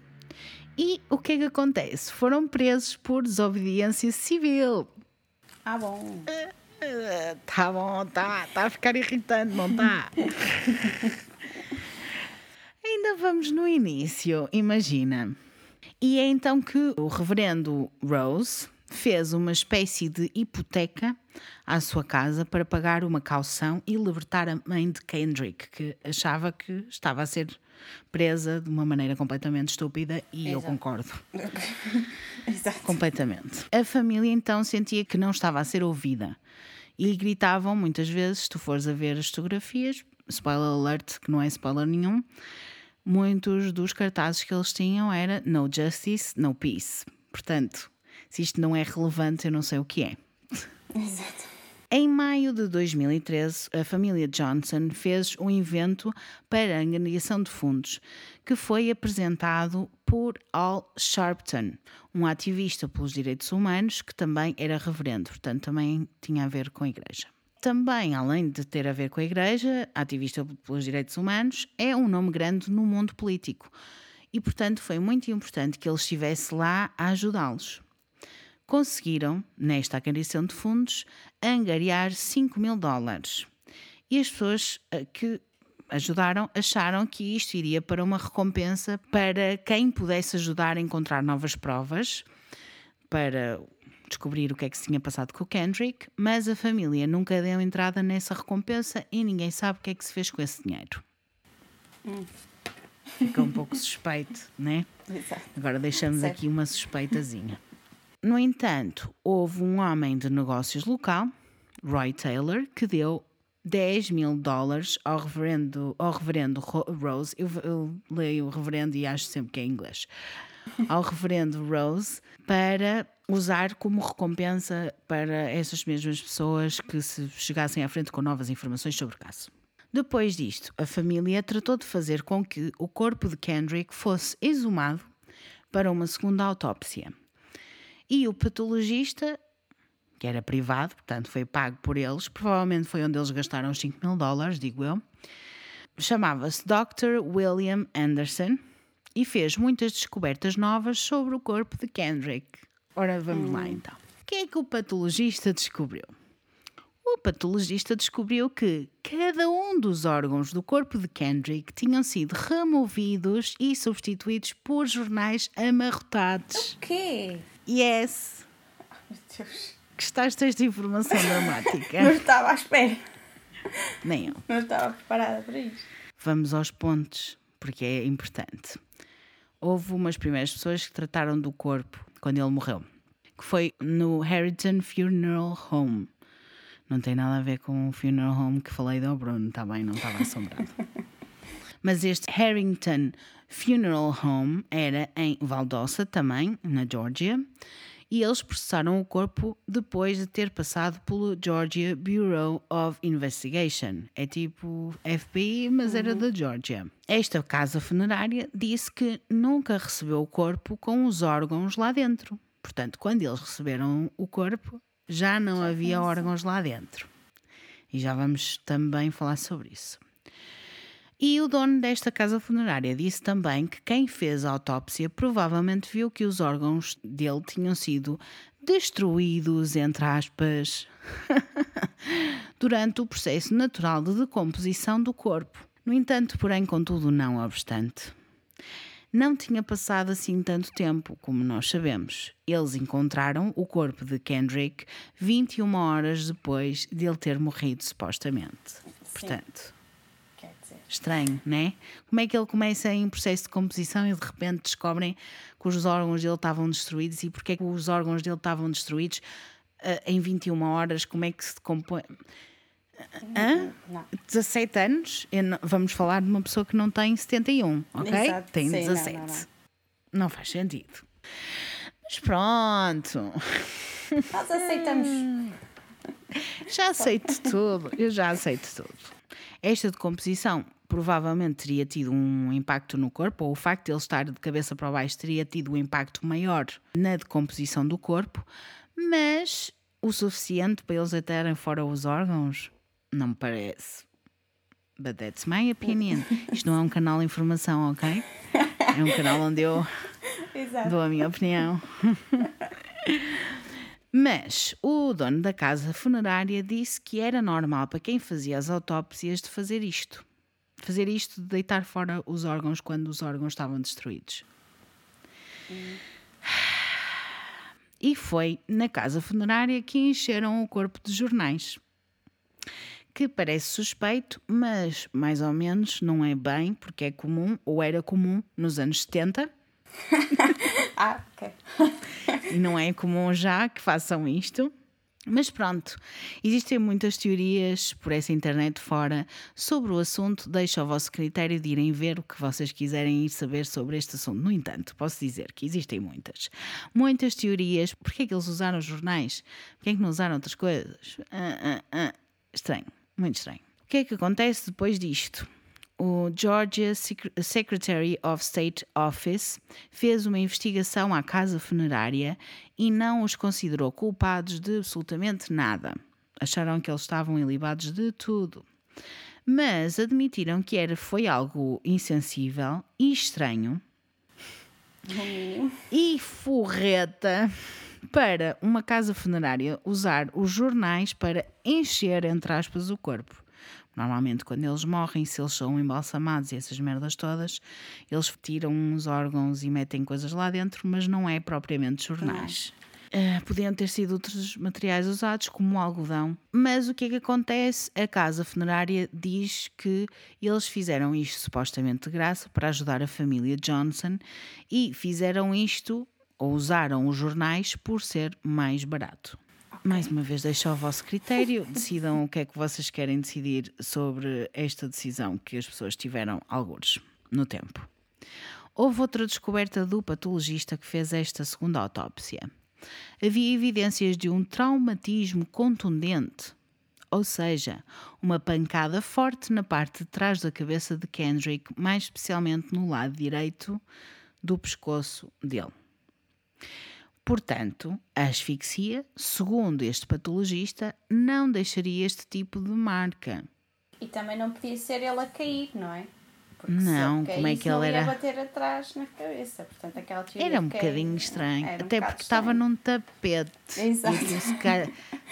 E o que é que acontece? Foram presos por desobediência civil. Ah, bom. [laughs] Tá bom, tá, tá a ficar irritante, não tá? [laughs] Ainda vamos no início, imagina. E é então que o reverendo Rose fez uma espécie de hipoteca à sua casa para pagar uma caução e libertar a mãe de Kendrick, que achava que estava a ser presa de uma maneira completamente estúpida e eu Exato. concordo. [laughs] Exato. Completamente. A família então sentia que não estava a ser ouvida e gritavam muitas vezes, se tu fores a ver as fotografias, spoiler alert, que não é spoiler nenhum, muitos dos cartazes que eles tinham era no justice, no peace. Portanto, se isto não é relevante, eu não sei o que é. Exato. Em maio de 2013, a família Johnson fez um evento para a angariação de fundos, que foi apresentado por Al Sharpton, um ativista pelos direitos humanos que também era reverendo, portanto também tinha a ver com a igreja. Também, além de ter a ver com a igreja, ativista pelos direitos humanos, é um nome grande no mundo político e, portanto, foi muito importante que ele estivesse lá a ajudá-los conseguiram, nesta aquisição de fundos, angariar 5 mil dólares. E as pessoas eh, que ajudaram acharam que isto iria para uma recompensa para quem pudesse ajudar a encontrar novas provas para descobrir o que é que se tinha passado com o Kendrick, mas a família nunca deu entrada nessa recompensa e ninguém sabe o que é que se fez com esse dinheiro. Fica um pouco suspeito, né? [laughs] Exato. Agora deixamos Certo. aqui uma suspeitazinha. No entanto, houve um homem de negócios local, Roy Taylor, que deu 10 mil dólares ao reverendo, ao reverendo Ro- Rose. Eu, eu leio o reverendo e acho sempre que é inglês. Ao reverendo Rose para usar como recompensa para essas mesmas pessoas que se chegassem à frente com novas informações sobre o caso. Depois disto, a família tratou de fazer com que o corpo de Kendrick fosse exumado para uma segunda autópsia. E o patologista, que era privado, portanto foi pago por eles, provavelmente foi onde eles gastaram os 5 mil dólares, digo eu, chamava-se Dr. William Anderson e fez muitas descobertas novas sobre o corpo de Kendrick. Ora, vamos lá então. O que é que o patologista descobriu? O patologista descobriu que cada um dos órgãos do corpo de Kendrick tinham sido removidos e substituídos por jornais amarrotados. O quê? Yes! Meu Deus. Gostaste desta informação Não dramática? estava à espera. Nem eu. Não estava preparada para isto. Vamos aos pontos, porque é importante. Houve umas primeiras pessoas que trataram do corpo quando ele morreu, que foi no Harrington Funeral Home. Não tem nada a ver com o funeral home que falei do Bruno, está bem? Não estava assombrado. [laughs] Mas este Harrington Funeral Home era em Valdosta também, na Geórgia, e eles processaram o corpo depois de ter passado pelo Georgia Bureau of Investigation. É tipo FBI, mas era da Geórgia. Esta casa funerária disse que nunca recebeu o corpo com os órgãos lá dentro. Portanto, quando eles receberam o corpo, já não havia órgãos lá dentro. E já vamos também falar sobre isso. E o dono desta casa funerária disse também que quem fez a autópsia provavelmente viu que os órgãos dele tinham sido destruídos, entre aspas, [laughs] durante o processo natural de decomposição do corpo. No entanto, porém, contudo, não obstante. Não tinha passado assim tanto tempo, como nós sabemos. Eles encontraram o corpo de Kendrick 21 horas depois de ele ter morrido, supostamente. Portanto, Quer dizer. Estranho, né? Como é que ele começa em processo de composição e de repente descobrem que os órgãos dele estavam destruídos e porque é que os órgãos dele estavam destruídos ah, em 21 horas? Como é que se decompõe? Hã? Não. 17 anos? Não- vamos falar de uma pessoa que não tem 71, ok? Exato, Tem sim, não, 17. não, Não, não. faz sentido. Mas pronto, Nós aceitamos. [laughs] já aceito tudo. Eu já aceito tudo. Esta decomposição provavelmente teria tido um impacto no corpo, ou o facto de ele estar de cabeça para baixo teria tido um impacto maior na decomposição do corpo, mas o suficiente para eles deitarem fora os órgãos? Não me parece. But that's my opinion. Isto não é um canal de informação, ok? É um canal onde eu dou a minha opinião. [laughs] Mas o dono da casa funerária disse que era normal para quem fazia as autópsias de fazer isto. Fazer isto de deitar fora os órgãos quando os órgãos estavam destruídos. E foi na casa funerária que encheram o corpo de jornais. Que parece suspeito, mas mais ou menos não é bem, porque é comum, ou era comum, nos anos 70, [laughs] Ah, ok. não é comum já que façam isto. Mas pronto, existem muitas teorias por essa internet fora sobre o assunto. Deixo ao vosso critério de irem ver o que vocês quiserem ir saber sobre este assunto. No entanto, posso dizer que existem muitas. Muitas teorias. Porquê é que eles usaram jornais? Porquê é que não usaram outras coisas? Ah, ah, ah. Estranho, muito estranho. O que é que acontece depois disto? O Georgia Sec- Secretary of State Office fez uma investigação à casa funerária e não os considerou culpados de absolutamente nada. Acharam que eles estavam ilibados de tudo. Mas admitiram que era, foi algo insensível e estranho e forreta para uma casa funerária usar os jornais para encher, entre aspas, o corpo. Normalmente, quando eles morrem, se eles são embalsamados e essas merdas todas, eles tiram os órgãos e metem coisas lá dentro, mas não é propriamente jornais. Ah, podiam ter sido outros materiais usados, como o algodão. Mas o que é que acontece? A casa funerária diz que eles fizeram isto supostamente de graça para ajudar a família Johnson e fizeram isto ou usaram os jornais por ser mais barato. Mais uma vez, deixo ao vosso critério, decidam o que é que vocês querem decidir sobre esta decisão que as pessoas tiveram alguns no tempo. Houve outra descoberta do patologista que fez esta segunda autópsia. Havia evidências de um traumatismo contundente, ou seja, uma pancada forte na parte de trás da cabeça de Kendrick, mais especialmente no lado direito do pescoço dele. Portanto, a asfixia, segundo este patologista, não deixaria este tipo de marca. E também não podia ser ele a cair, não é? Porque Não, como é que ele era? bater atrás na cabeça. Portanto, aquela Era um bocadinho estranho, um até bocado porque estava num tapete. Exato.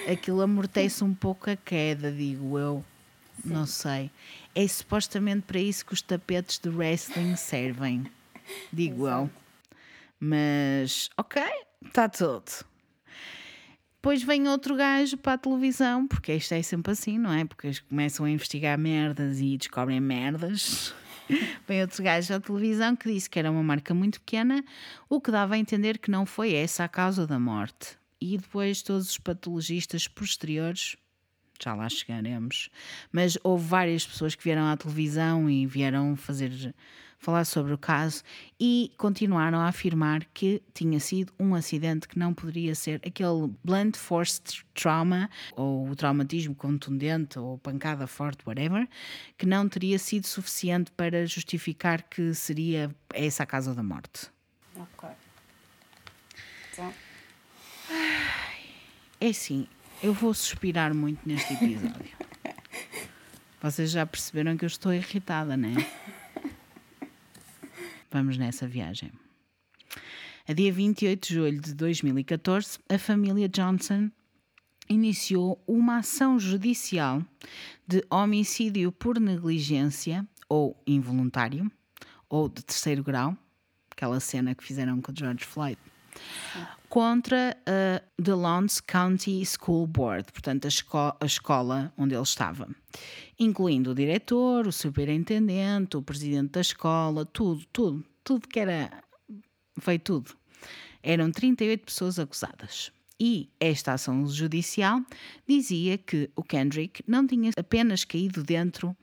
E aquilo, amortece um pouco a queda, digo eu. Não sei. É supostamente para isso que os tapetes de wrestling servem, digo eu. Exato. Mas, ok, está tudo. Depois vem outro gajo para a televisão, porque isto é sempre assim, não é? Porque eles começam a investigar merdas e descobrem merdas. [laughs] Vem outro gajo à televisão que disse que era uma marca muito pequena, o que dava a entender que não foi essa a causa da morte. E depois todos os patologistas posteriores, já lá chegaremos, mas houve várias pessoas que vieram à televisão e vieram fazer falar sobre o caso e continuaram a afirmar que tinha sido um acidente que não poderia ser aquele blunt force trauma ou o traumatismo contundente ou pancada forte, whatever, que não teria sido suficiente para justificar que seria essa a causa da morte. Ok. Então, É assim, eu vou suspirar muito neste episódio. [laughs] Vocês já perceberam que eu estou irritada, não é? Vamos nessa viagem. A dia 28 de julho de 2014, a família Johnson iniciou uma ação judicial de homicídio por negligência ou involuntário ou de terceiro grau, aquela cena que fizeram com o George Floyd, contra a The Lawrence County School Board, portanto a, esco- a escola onde ele estava, incluindo o diretor, o superintendente, o presidente da escola, tudo, tudo, tudo que era. Foi tudo. Eram 38 pessoas acusadas. E esta ação judicial dizia que o Kendrick não tinha apenas caído dentro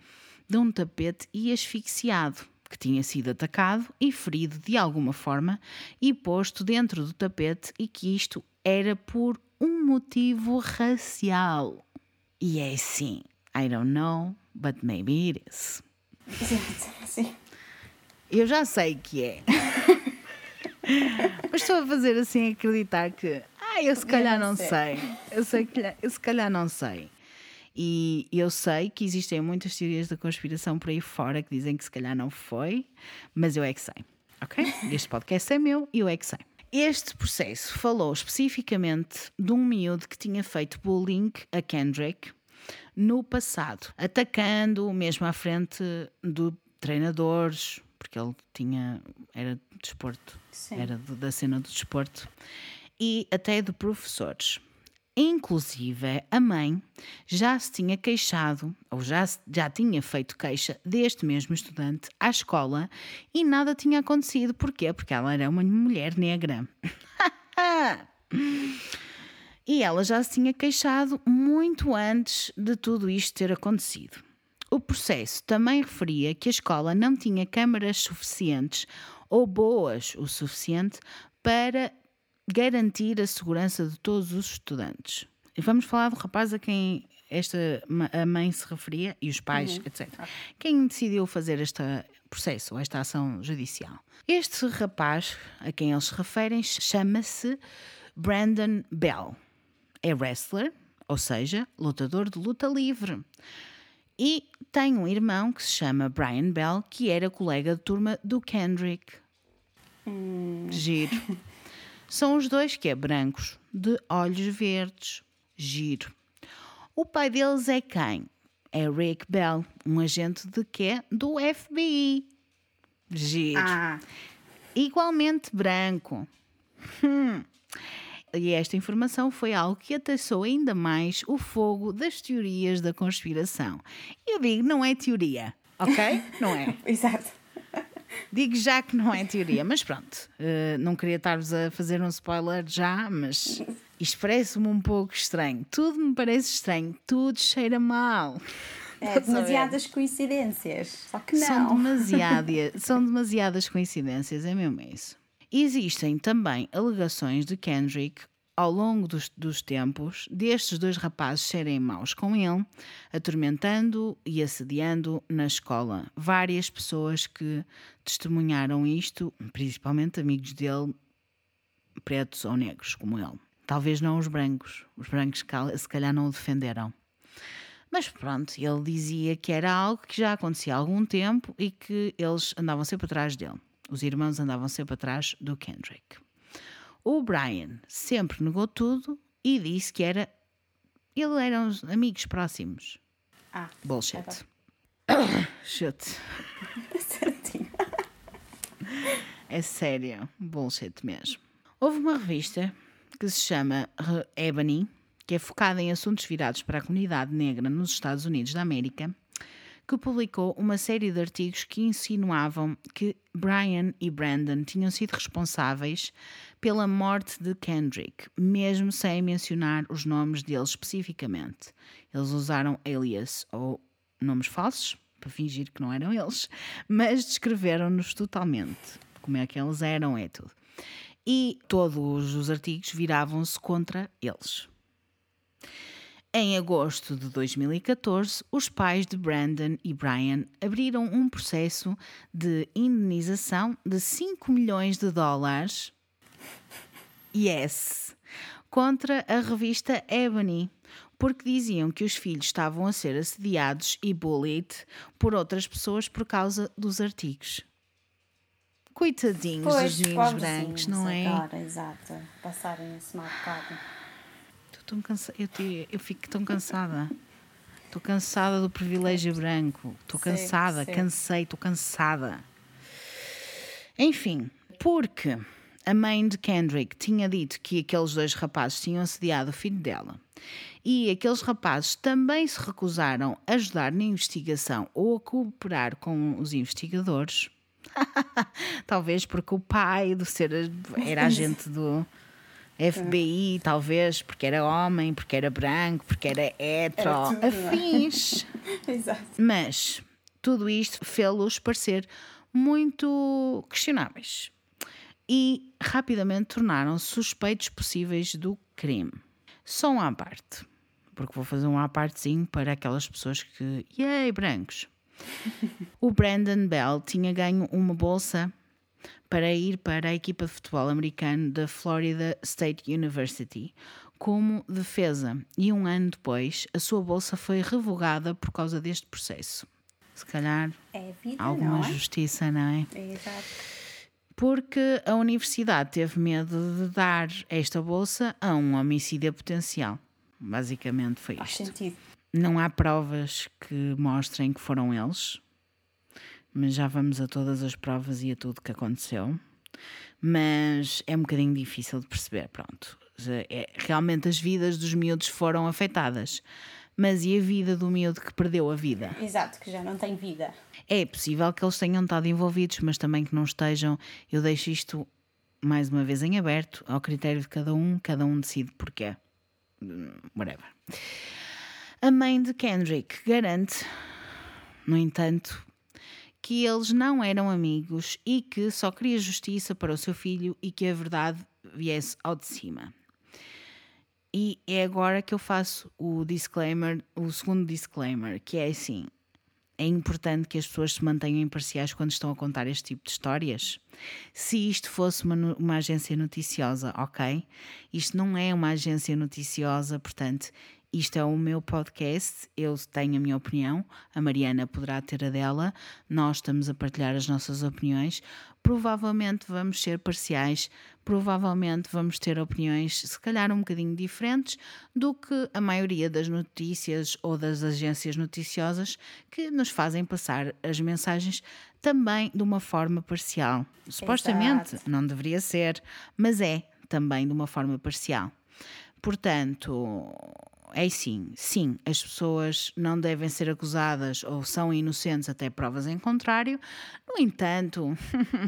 de um tapete e asfixiado, que tinha sido atacado e ferido de alguma forma e posto dentro do tapete e que isto era por um motivo racial. E é assim, I don't know, but maybe it is. sim. Eu já sei que é. [laughs] Mas estou a fazer assim acreditar que. Ah, eu se calhar não sei. Eu, sei que, eu se calhar não sei. E eu sei que existem muitas teorias da conspiração por aí fora que dizem que se calhar não foi, mas eu é que sei. Ok? [laughs] Este podcast é meu e eu é que sei. Este processo falou especificamente de um miúdo que tinha feito bullying a Kendrick no passado, atacando mesmo à frente do treinadores, porque ele tinha era de desporto, Sim. era da cena do desporto, e até de professores. Inclusive, a mãe já se tinha queixado, ou já, já tinha feito queixa deste mesmo estudante à escola e nada tinha acontecido. Porquê? Porque ela era uma mulher negra. [laughs] E ela já se tinha queixado muito antes de tudo isto ter acontecido. O processo também referia que a escola não tinha câmaras suficientes ou boas o suficiente para garantir a segurança de todos os estudantes. E vamos falar do rapaz a quem esta a mãe se referia e os pais, etc. Quem decidiu fazer este processo, ou esta ação judicial? Este rapaz a quem eles se referem chama-se Brandon Bell. É wrestler, ou seja, lutador de luta livre. E tem um irmão que se chama Brian Bell, que era colega de turma do Kendrick. Giro. [laughs] São os dois que é brancos, de olhos verdes. Giro. O pai deles é quem? É Rick Bell, um agente de quê? Do FBI. Giro. Ah, Igualmente branco. Hum. E esta informação foi algo que ataçou ainda mais o fogo das teorias da conspiração. Eu digo, não é teoria, ok? Não é. [laughs] exato. Digo já que não é teoria, mas pronto. eh, não queria estar-vos a fazer um spoiler já, mas isto parece-me um pouco estranho. Tudo me parece estranho, tudo cheira mal. É, demasiadas coincidências. Só que São, não. demasiadas, [laughs] são demasiadas coincidências, é mesmo isso. Existem também alegações de Kendrick ao longo dos, dos tempos destes dois rapazes serem maus com ele, atormentando e assediando na escola. Várias pessoas que testemunharam isto, principalmente amigos dele, pretos ou negros, como ele. Talvez não os brancos. Os brancos se calhar não o defenderam. Mas pronto, ele dizia que era algo que já acontecia há algum tempo e que eles andavam sempre atrás dele. Os irmãos andavam sempre atrás do Kendrick. O Brian sempre negou tudo e disse que era. Ele eram os amigos próximos. Ah, Bullshit. Chute. [coughs] certinho. [laughs] É sério, bullshit mesmo. Houve uma revista que se chama Ebony, que é focada em assuntos virados para a comunidade negra nos Estados Unidos da América, que publicou uma série de artigos que insinuavam que Brian e Brandon tinham sido responsáveis pela morte de Kendrick, mesmo sem mencionar os nomes deles especificamente. Eles usaram alias ou nomes falsos para fingir que não eram eles, mas descreveram-nos totalmente. Como é que eles eram, é tudo. E todos os artigos viravam-se contra eles. Em agosto de 2014, os pais de Brandon e Brian abriram um processo de indenização de 5 milhões de dólares. Yes! Contra a revista Ebony, porque diziam que os filhos estavam a ser assediados e bullied por outras pessoas por causa dos artigos. Coitadinhos dos meninos brancos, não é? Agora, exato. Passarem esse mau bocado. Tão cansa... eu, te- eu fico tão cansada. Estou cansada do privilégio branco. Estou cansada, sim. cansei, estou cansada. Enfim, porque a mãe de Kendrick tinha dito que aqueles dois rapazes tinham assediado o filho dela e aqueles rapazes também se recusaram a ajudar na investigação ou a cooperar com os investigadores. [laughs] talvez porque o pai do ser era [laughs] agente do FBI, talvez porque era homem, porque era branco, porque era hetero, Era tudo, afins. [laughs] Exato. Mas tudo isto fê-los parecer muito questionáveis e rapidamente tornaram-se suspeitos possíveis do crime. Só um à parte, porque vou fazer um à partezinho para aquelas pessoas que. Yay, brancos! [laughs] O Brandon Bell tinha ganho uma bolsa para ir para a equipa de futebol americano da Florida State University como defesa e um ano depois a sua bolsa foi revogada por causa deste processo. Se calhar É vida, alguma não é? justiça, não é? Exato. Porque a universidade teve medo de dar esta bolsa a um homicídio potencial. Basicamente foi Faz isto. sentido. Não há provas que mostrem que foram eles, mas já vamos a todas as provas e a tudo que aconteceu. Mas é um bocadinho difícil de perceber, pronto. É- realmente as vidas dos miúdos foram afetadas. Mas e a vida do miúdo que perdeu a vida? Exato, que já não tem vida. É possível que eles tenham estado envolvidos, mas também que não estejam. Eu deixo isto mais uma vez em aberto, ao critério de cada um, cada um decide porquê. Whatever. A mãe de Kendrick garante, no entanto, que eles não eram amigos e que só queria justiça para o seu filho e que a verdade viesse ao de cima. E é agora que eu faço o disclaimer, o segundo disclaimer, que é assim: é importante que as pessoas se mantenham imparciais quando estão a contar este tipo de histórias. Se isto fosse uma, uma agência noticiosa, ok? Isto não é uma agência noticiosa, portanto, isto é o meu podcast, eu tenho a minha opinião, a Mariana poderá ter a dela, nós estamos a partilhar as nossas opiniões. Provavelmente vamos ser parciais, provavelmente vamos ter opiniões, se calhar um bocadinho diferentes do que a maioria das notícias ou das agências noticiosas que nos fazem passar as mensagens também de uma forma parcial. Supostamente Exato. não deveria ser, mas é também de uma forma parcial. Portanto, é sim, sim, as pessoas não devem ser acusadas ou são inocentes até provas em contrário. No entanto,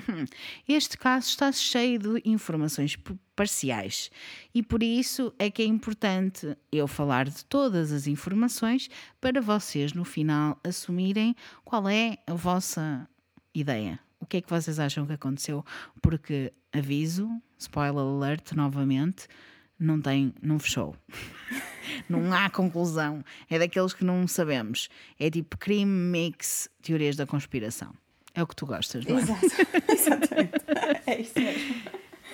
[laughs] este caso está cheio de informações parciais e por isso é que é importante eu falar de todas as informações para vocês no final assumirem qual é a vossa ideia. O que é que vocês acham que aconteceu? Porque aviso, spoiler alert novamente, não tem, não fechou. [laughs] não há conclusão. É daqueles que não sabemos. É tipo crime mix teorias da conspiração. É o que tu gostas, não é? Exato. [laughs] Exatamente. É isso mesmo.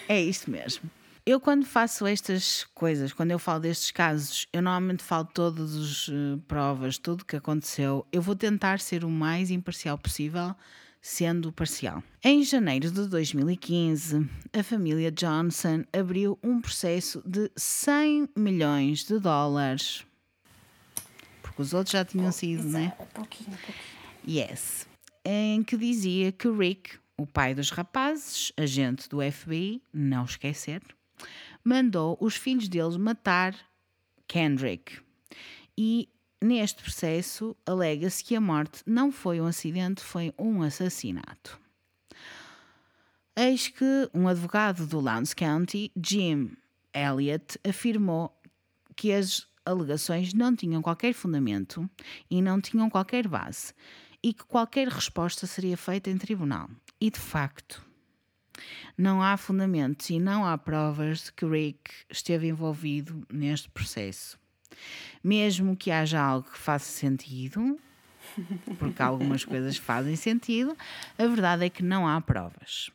É isto mesmo. Eu, quando faço estas coisas, quando eu falo destes casos, eu normalmente falo todas as uh, provas, tudo o que aconteceu. Eu vou tentar ser o mais imparcial possível, sendo parcial. Em janeiro de 2015, a família Johnson abriu um processo de 100 milhões de dólares. Porque os outros já tinham sido, né? Pouquinho, pouquinho. Yes. Em que dizia que Rick, o pai dos rapazes, agente do FBI, não esquecer, mandou os filhos deles matar Kendrick. E neste processo alega-se que a morte não foi um acidente, foi um assassinato. Eis que um advogado do Lowndes County, Jim Elliott, afirmou que as alegações não tinham qualquer fundamento e não tinham qualquer base e que qualquer resposta seria feita em tribunal. E de facto, não há fundamentos e não há provas de que Rick esteve envolvido neste processo. Mesmo que haja algo que faça sentido, porque algumas coisas fazem sentido, a verdade é que não há provas.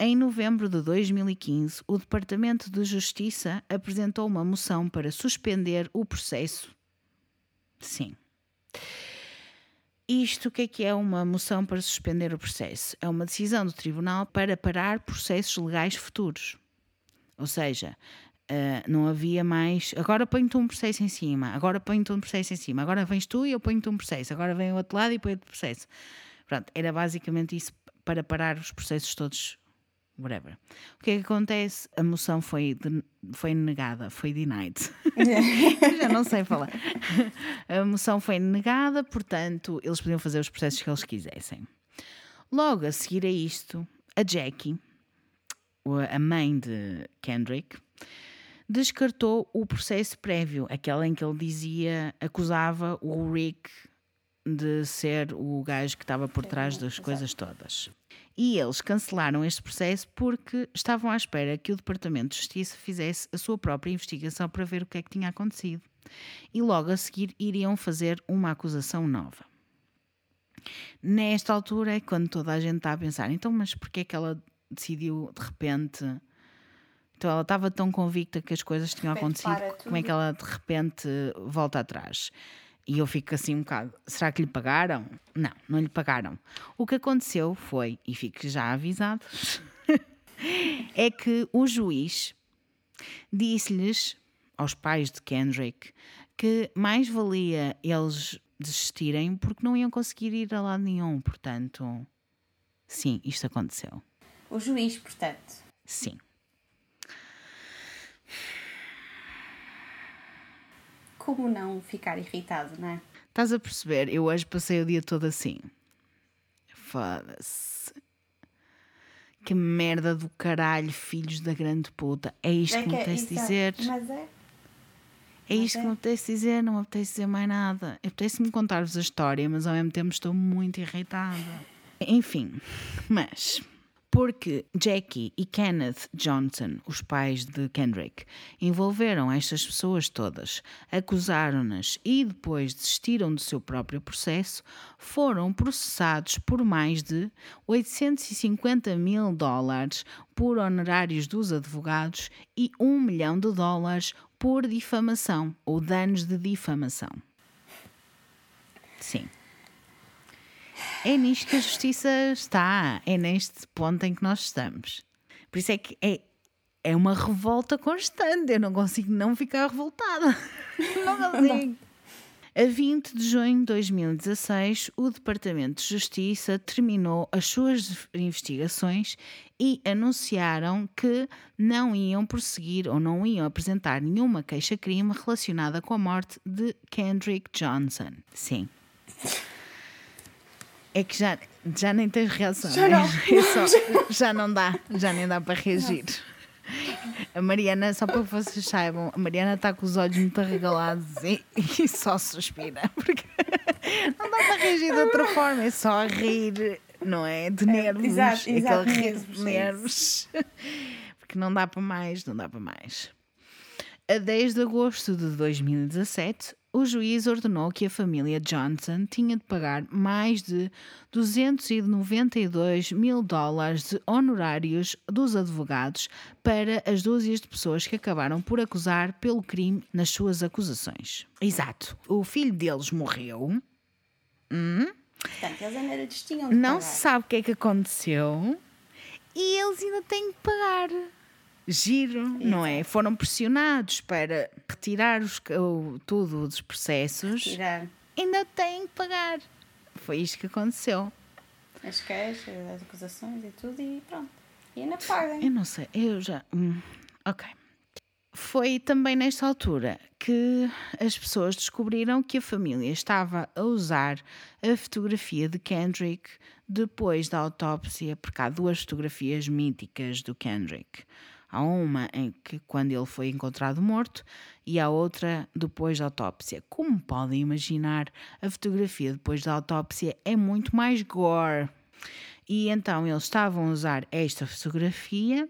Em novembro de 2015, o Departamento de Justiça apresentou uma moção para suspender o processo. Sim. Isto o que é que é uma moção para suspender o processo? É uma decisão do tribunal para parar processos legais futuros. Ou seja, uh, não havia mais. Agora ponho-te um processo em cima, agora ponho-te um processo em cima, agora vens tu e eu ponho-te um processo, agora vem o outro lado e ponho-te processo. Pronto, era basicamente isso para parar os processos todos. Whatever. O que é que acontece? A moção foi, de, foi negada, foi denied. [laughs] Já não sei falar. A moção foi negada, portanto, eles podiam fazer os processos que eles quisessem. Logo a seguir a isto, a Jackie, a mãe de Kendrick, descartou o processo prévio, aquele em que ele dizia, acusava o Rick de ser o gajo que estava por trás das coisas todas. E eles cancelaram este processo porque estavam à espera que o Departamento de Justiça fizesse a sua própria investigação para ver o que é que tinha acontecido. E logo a seguir iriam fazer uma acusação nova. Nesta altura é quando toda a gente está a pensar: então, mas porquê é que ela decidiu de repente. Então ela estava tão convicta que as coisas tinham acontecido, como é que ela de repente volta atrás? E eu fico assim um bocado: será que lhe pagaram? Não, não lhe pagaram. O que aconteceu foi, e fico já avisado, [laughs] é que o juiz disse-lhes, aos pais de Kendrick, que mais valia eles desistirem porque não iam conseguir ir a lado nenhum. Portanto, sim, isto aconteceu. O juiz, portanto. Sim. Como não ficar irritado, não é? Estás a perceber? Eu hoje passei o dia todo assim. Foda-se. Que merda do caralho, filhos da grande puta. É isto é que, que me apetece dizer. Mas é. É isto é. que me apetece dizer, não me apetece dizer mais nada. Apetece-me contar-vos a história, mas ao mesmo tempo estou muito irritada. Enfim, mas porque Jackie e Kenneth Johnson, os pais de Kendrick, envolveram estas pessoas todas, acusaram-nas e depois desistiram do seu próprio processo, foram processados por mais de 850 mil dólares por honorários dos advogados e 1 milhão de dólares por difamação ou danos de difamação. Sim. É nisto que a justiça está, é neste ponto em que nós estamos. Por isso é que é, é uma revolta constante, eu não consigo não ficar revoltada. [laughs] Não consigo. A 20 de junho de 2016, o Departamento de Justiça terminou as suas investigações e anunciaram que não iam prosseguir ou não iam apresentar nenhuma queixa-crime relacionada com a morte de Kendrick Johnson. Sim é que já, já nem tens reação. Já não. [laughs] É só, já não dá, já nem dá para reagir. A Mariana, só para que vocês saibam, a Mariana está com os olhos muito arregalados e, e só suspira. Porque não dá para reagir de outra forma, é só rir, não é? De nervos. É, exato, exato, aquele rir de nervos. Porque não dá para mais, não dá para mais. A 10 de agosto de 2017, o juiz ordenou que a família Johnson tinha de pagar mais de 292 mil dólares de honorários dos advogados para as dúzias de pessoas que acabaram por acusar pelo crime nas suas acusações. Exato. O filho deles morreu. Portanto, eles ainda tinham de Não pagar. se sabe o que é que aconteceu e eles ainda têm que pagar. Giro, não é? Foram pressionados para retirar os, o, tudo dos processos, Tirar ainda têm que pagar. Foi isto que aconteceu. as queixas, as acusações e tudo e pronto. E ainda pagam. Eu não sei, eu já. hum, ok. Foi também nesta altura que as pessoas descobriram que a família estava a usar a fotografia de Kendrick depois da autópsia, porque há duas fotografias míticas do Kendrick. Há uma em que quando ele foi encontrado morto e há outra depois da autópsia. Como podem imaginar, a fotografia depois da autópsia é muito mais gore. E então eles estavam a usar esta fotografia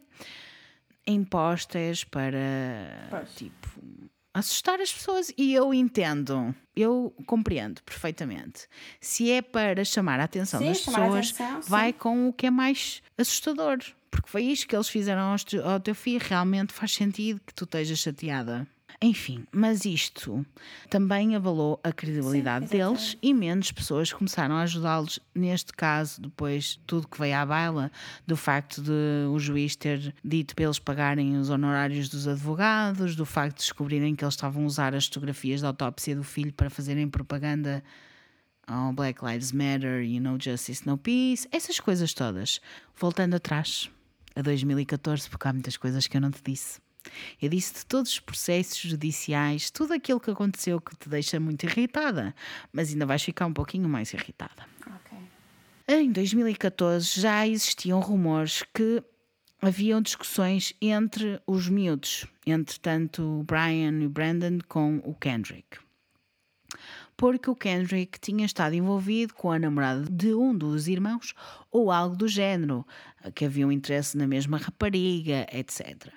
em posters para Pois. tipo assustar as pessoas e eu entendo, eu compreendo perfeitamente. Se é para chamar a atenção Sim, das pessoas, atenção, vai com o que é mais assustador, porque foi isto que eles fizeram ao teu filho, realmente faz sentido que tu estejas chateada. Enfim, mas isto também abalou a credibilidade Sim, deles e menos pessoas começaram a ajudá-los neste caso, depois de tudo que veio à baila, do facto de o juiz ter dito para eles pagarem os honorários dos advogados, do facto de descobrirem que eles estavam a usar as fotografias da autópsia do filho para fazerem propaganda ao Black Lives Matter e No Justice, No Peace, essas coisas todas. Voltando atrás, a 2014, porque há muitas coisas que eu não te disse. Eu disse-te todos os processos judiciais, tudo aquilo que aconteceu que te deixa muito irritada, mas ainda vais ficar um pouquinho mais irritada. Ok. Em 2014 já existiam rumores que haviam discussões entre os miúdos, entre tanto o Brian e o Brandon com o Kendrick. Porque o Kendrick tinha estado envolvido com a namorada de um dos irmãos ou algo do género, que havia um interesse na mesma rapariga, etc.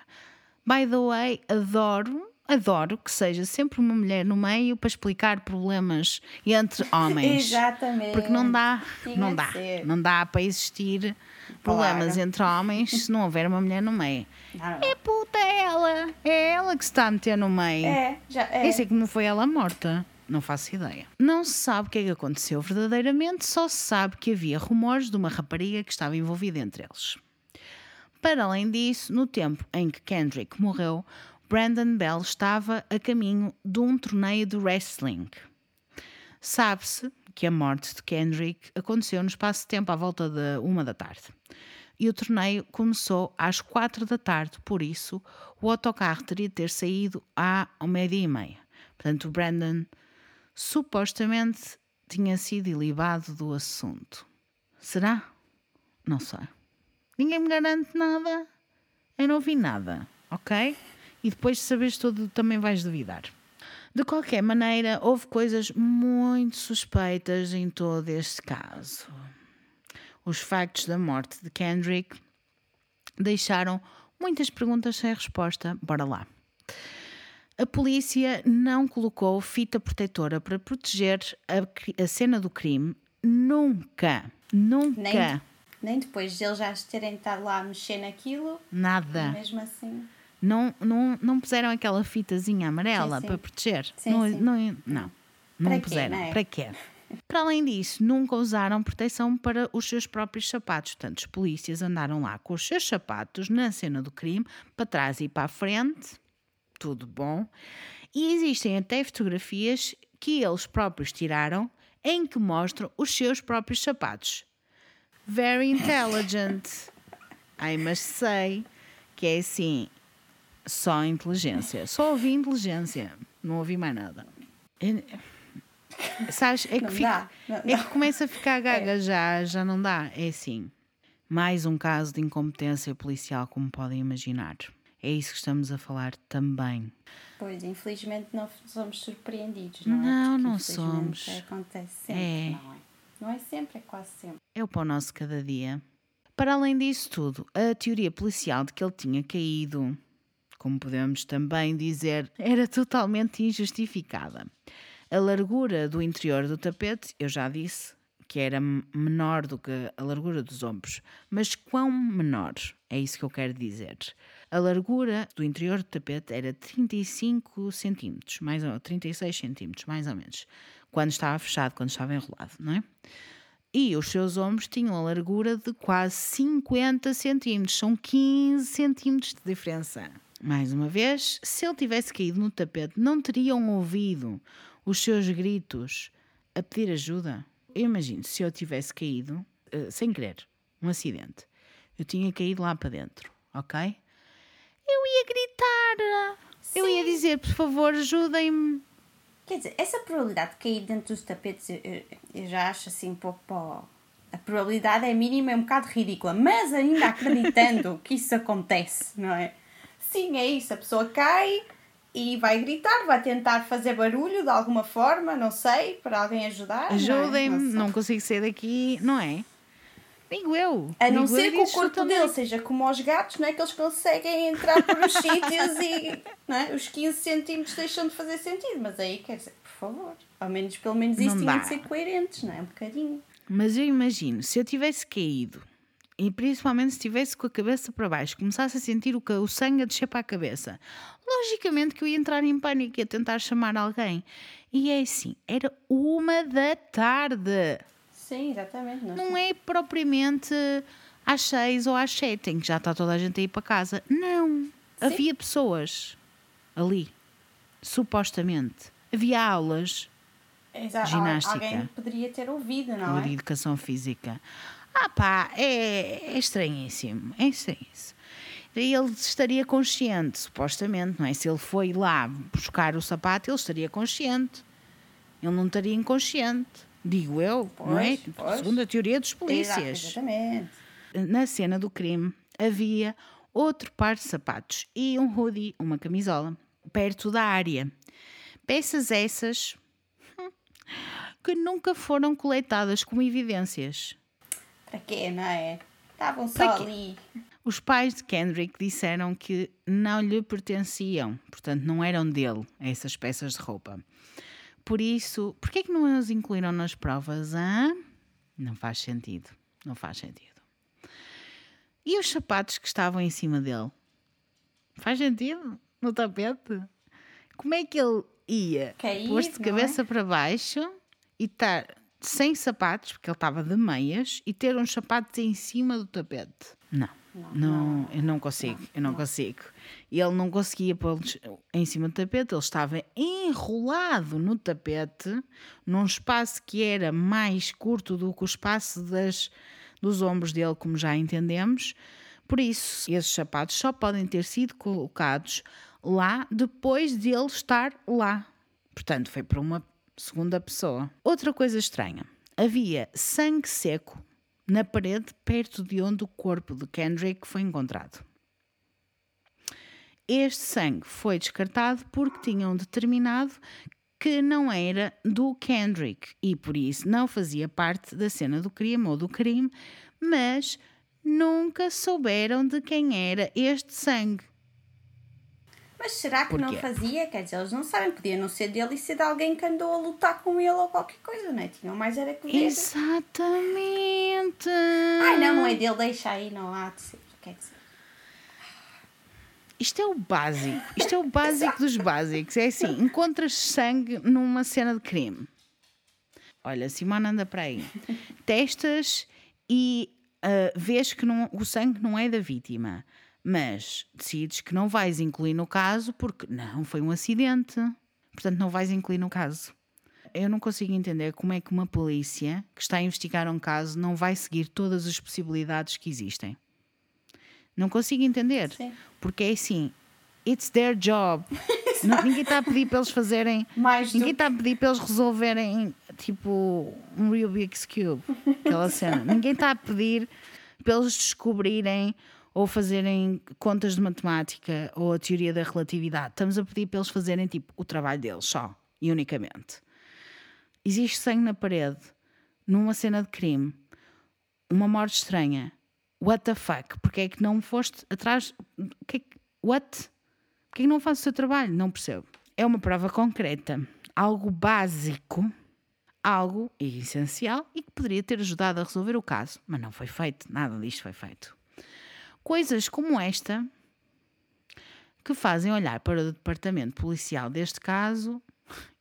By the way, adoro, adoro que seja sempre uma mulher no meio para explicar problemas entre [laughs] homens. Exatamente. Porque não dá, Tinha não dá, não dá para existir problemas Claro. entre homens se não houver uma mulher no meio. Não. É puta ela, é ela que se está a meter no meio. É, já é. Sei que não foi ela morta. Não faço ideia. Não se sabe o que é que aconteceu verdadeiramente, só se sabe que havia rumores de uma rapariga que estava envolvida entre eles. Para além disso, no tempo em que Kendrick morreu, Brandon Bell estava a caminho de um torneio de wrestling. Sabe-se que a morte de Kendrick aconteceu no espaço de tempo à volta de uma da tarde. E o torneio começou às quatro da tarde, por isso o autocarro teria de ter saído à meia-dia e meia. Portanto, o Brandon supostamente tinha sido ilibado do assunto. Será? Não sei. Ninguém me garante nada. Eu não vi nada, ok? E depois de saberes tudo também vais duvidar. De qualquer maneira, houve coisas muito suspeitas em todo este caso. Os factos da morte de Kendrick deixaram muitas perguntas sem resposta. Bora lá. A polícia não colocou fita protetora para proteger a, a cena do crime. Nunca. Nunca. Nem, nem depois de eles já terem estado lá a mexer naquilo, Nada. mesmo assim. Não, não, não puseram aquela fitazinha amarela Sim, sim. para proteger? Sim, não, sim. não, não, não Para quê, puseram. não é? Para quê? Para além disso, nunca usaram proteção para os seus próprios sapatos. Portanto, os polícias andaram lá com os seus sapatos na cena do crime, para trás e para a frente, tudo bom. E existem até fotografias que eles próprios tiraram em que mostram os seus próprios sapatos. Very intelligent. I must say que é assim, só inteligência. Só ouvi inteligência, não ouvi mais nada. Eu- Sabes, é que, fica- dá, é que começa a ficar gaga já, já não dá. É assim. Mais um caso de incompetência policial, como podem imaginar. É isso que estamos a falar também. Pois, infelizmente não somos surpreendidos, não, Não, é? Porque, não somos. Acontece sempre, É. não é? Não é sempre, é quase sempre. É o pão nosso cada dia. Para além disso tudo, a teoria policial de que ele tinha caído, como podemos também dizer, era totalmente injustificada. A largura do interior do tapete, eu já disse que era menor do que a largura dos ombros. Mas quão menor? É isso que eu quero dizer. A largura do interior do tapete era 35 centímetros, mais ou 36 centímetros, mais ou menos. Quando estava fechado, quando estava enrolado, não é? E os seus ombros tinham a largura de quase 50 centímetros. São 15 centímetros de diferença. Mais uma vez, se ele tivesse caído no tapete, não teriam ouvido os seus gritos a pedir ajuda? Eu imagino, se eu tivesse caído, eh, sem querer, um acidente, eu tinha caído lá para dentro, ok? Eu ia gritar, eu ia dizer, por favor, ajudem-me. Quer dizer, essa probabilidade de cair dentro dos tapetes, eu, eu- já acho assim um pouco pó. A probabilidade é mínima, é um bocado ridícula, mas ainda acreditando [laughs] que isso acontece, não é? Sim, é isso. A pessoa cai e vai gritar, vai tentar fazer barulho de alguma forma, não sei, para alguém ajudar. não é? Ajudem-me, Não sei. não consigo sair daqui, não é? Digo eu. A não ser que o corpo também. dele seja como aos gatos, não é? Que eles conseguem entrar por os [laughs] sítios e não é? os 15 centímetros deixam de fazer sentido. Mas aí, quer dizer, por favor, ao menos, pelo menos isso Não tinha dá. de ser coerentes, não é? Um bocadinho. Mas eu imagino, se eu tivesse caído, e principalmente se estivesse com a cabeça para baixo, começasse a sentir o, o sangue a descer para a cabeça, logicamente que eu ia entrar em pânico e ia tentar chamar alguém. E é assim, era uma da tarde. Sim, exatamente. Não, Não é propriamente às seis ou às sete, em que já está toda a gente a ir para casa. Não. Havia pessoas ali, supostamente. Havia aulas Exa- ginástica. Alguém poderia ter ouvido, não ou é? de educação física. Ah pá, é, é estranhíssimo, é estranhíssimo. Ele estaria consciente, supostamente, não é? Se ele foi lá buscar o sapato, ele estaria consciente. Ele não estaria inconsciente, digo eu, não é? Pois, pois. Segundo a teoria dos polícias. exatamente. Na cena do crime havia outro par de sapatos e um hoodie, uma camisola, perto da área. Peças essas [laughs] que nunca foram coletadas como evidências. Para quê, não é? Estavam só ali. Os pais de Kendrick disseram que não lhe pertenciam, portanto não eram dele essas peças de roupa. Por isso, por que é que não as incluíram nas provas? hã? Não faz sentido, não faz sentido. E os sapatos que estavam em cima dele? Faz sentido? No tapete? Como é que ele ia Cair, pôr-se de é? cabeça para baixo e estar sem sapatos, porque ele estava de meias, e ter uns sapatos em cima do tapete? Não. Não, eu não consigo, eu não, consigo. E ele não conseguia pô-los em cima do tapete, ele estava enrolado no tapete, num espaço que era mais curto do que o espaço das, dos ombros dele, como já entendemos. Por isso, esses sapatos só podem ter sido colocados lá depois de ele estar lá. Portanto, foi para uma segunda pessoa. Outra coisa estranha: havia sangue seco na parede perto de onde o corpo de Kendrick foi encontrado. Este sangue foi descartado porque tinham determinado que não era do Kendrick e por isso não fazia parte da cena do crime ou do crime, mas nunca souberam de quem era este sangue. Mas será que não Porquê? fazia? Quer dizer, eles não sabem, podia não ser dele e ser de alguém que andou a lutar com ele ou qualquer coisa, não é? Tinham mais era que ver. Exatamente. Ai, não, não é dele, deixa aí, não há de ser. Quer dizer, Isto é o básico. Isto é o básico dos básicos. É assim: encontras sangue numa cena de crime. Olha, Simone anda para aí. Testas e ah, vês que não- o sangue não é da vítima. Mas decides que não vais incluir no caso porque não, foi um acidente. Portanto, não vais incluir no caso. Eu não consigo entender como é que uma polícia que está a investigar um caso não vai seguir todas as possibilidades que existem. Não consigo entender. Sim. Porque é assim, it's their job. [laughs] Ninguém está a pedir para eles fazerem. Mais ninguém que- está a pedir para eles resolverem tipo um Rubik's Cube, aquela cena. [laughs] ninguém está a pedir para eles descobrirem ou fazerem contas de matemática ou a teoria da relatividade. Estamos a pedir para eles fazerem tipo o trabalho deles só e unicamente. Existe sangue na parede, numa cena de crime, uma morte estranha. What the fuck? Porque é que não foste atrás? Que é que- what? Porquê que não fazes o seu trabalho? Não percebo. É uma prova concreta. algo básico, algo essencial e que poderia ter ajudado a resolver o caso, mas não foi feito, nada disto foi feito. Coisas como esta que fazem olhar para o departamento policial deste caso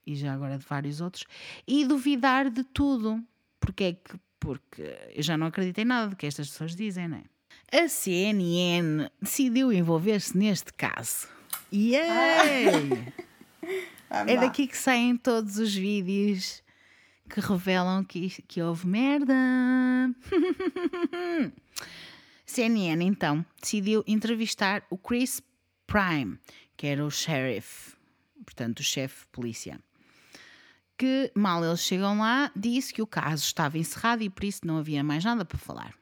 e já agora de vários outros e duvidar de tudo. Porque é que porque eu já não acredito em nada do que estas pessoas dizem, não é? A CNN decidiu envolver-se neste caso. Yay! [laughs] Vamos É daqui que saem todos os vídeos que revelam que, que houve merda. [laughs] CNN, então, decidiu entrevistar o Chris Prime, que era o sheriff, portanto, o chefe de polícia. Que, mal eles chegam lá, disse que o caso estava encerrado e por isso não havia mais nada para falar.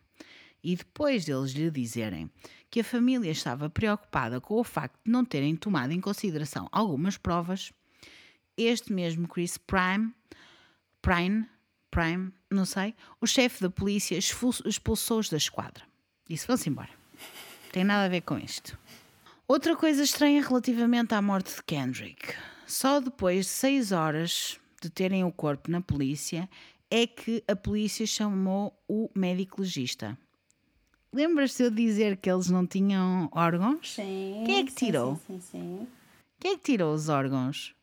E depois deles lhe dizerem que a família estava preocupada com o facto de não terem tomado em consideração algumas provas, este mesmo Chris Prime, Prime, Prime, não sei, o chefe da polícia expul- expulsou-os da esquadra. Disse: vão-se embora. Tem nada a ver com isto. Outra coisa estranha relativamente à morte de Kendrick. Só depois de seis horas de terem o corpo na polícia é que a polícia chamou o médico legista. Lembras-te de eu dizer que eles não tinham órgãos? Sim. Quem é que sim, tirou? Sim, sim, sim. Quem é que tirou os órgãos?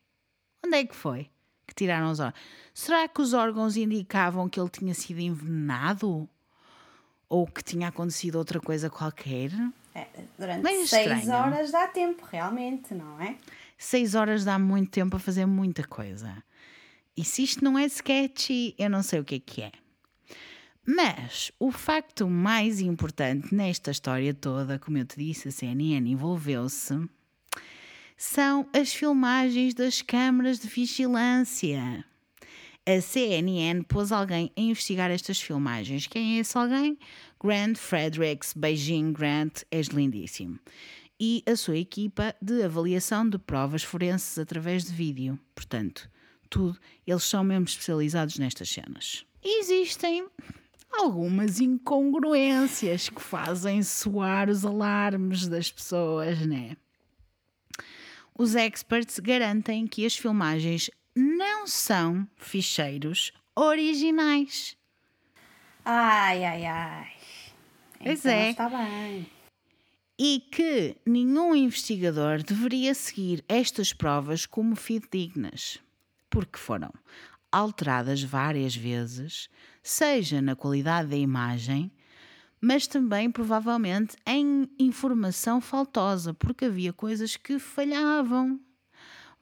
Onde é que foi que tiraram os órgãos? Será que os órgãos indicavam que ele tinha sido envenenado? Ou que tinha acontecido outra coisa qualquer? É, durante Meio seis estranho. horas dá tempo, realmente, não é? Seis horas dá muito tempo a fazer muita coisa. E se isto não é sketchy, eu não sei o que é que é. Mas o facto mais importante nesta história toda, como eu te disse, a CNN envolveu-se, são as filmagens das câmaras de vigilância. A CNN pôs alguém a investigar estas filmagens. Quem é esse alguém? Grant Fredericks. Beijing, Grant, és lindíssimo. E a sua equipa de avaliação de provas forenses através de vídeo. Portanto, tudo. Eles são mesmo especializados nestas cenas. Existem algumas incongruências que fazem soar os alarmes das pessoas, né? Os experts garantem que as filmagens não são ficheiros originais. Ai, ai, ai. Pois Então é. Está bem. E que nenhum investigador deveria seguir estas provas como fidedignas, porque foram alteradas várias vezes, seja na qualidade da imagem, mas também provavelmente em informação faltosa, porque havia coisas que falhavam.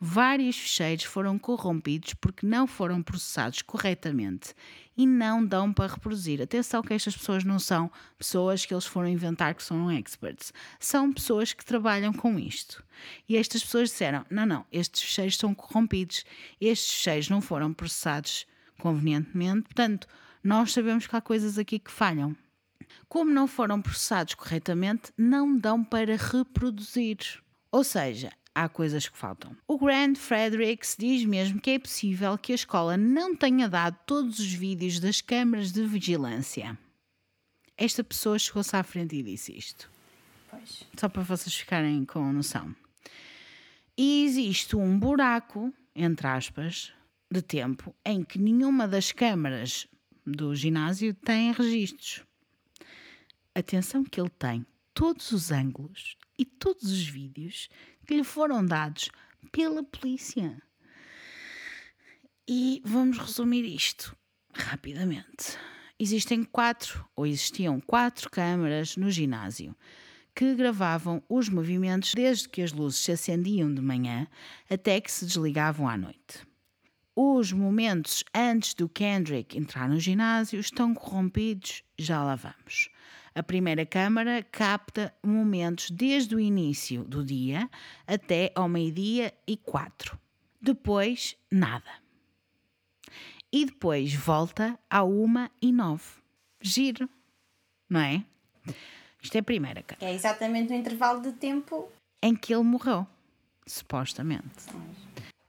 Vários ficheiros foram corrompidos porque não foram processados corretamente e não dão para reproduzir. Atenção que estas pessoas não são pessoas que eles foram inventar que são experts. São pessoas que trabalham com isto. E estas pessoas disseram: não, não, estes ficheiros são corrompidos, estes ficheiros não foram processados convenientemente, portanto, nós sabemos que há coisas aqui que falham. Como não foram processados corretamente, não dão para reproduzir. Ou seja, há coisas que faltam. O Grant Fredericks diz mesmo que é possível que a escola não tenha dado todos os vídeos das câmaras de vigilância. Esta pessoa chegou-se à frente e disse isto. Pois. Só para vocês ficarem com noção. E existe um buraco, entre aspas, de tempo em que nenhuma das câmaras do ginásio tem registros. Atenção que ele tem todos os ângulos e todos os vídeos que lhe foram dados pela polícia. E vamos resumir isto rapidamente. Existem quatro, ou existiam quatro câmaras no ginásio que gravavam os movimentos desde que as luzes se acendiam de manhã até que se desligavam à noite. Os momentos antes do Kendrick entrar no ginásio estão corrompidos, já lá vamos. A primeira câmara capta momentos desde o início do dia até ao meio-dia e quatro. Depois, nada. E depois volta à uma e nove. Giro, não é? Isto é a primeira câmara é exatamente o intervalo de tempo. em que ele morreu, supostamente.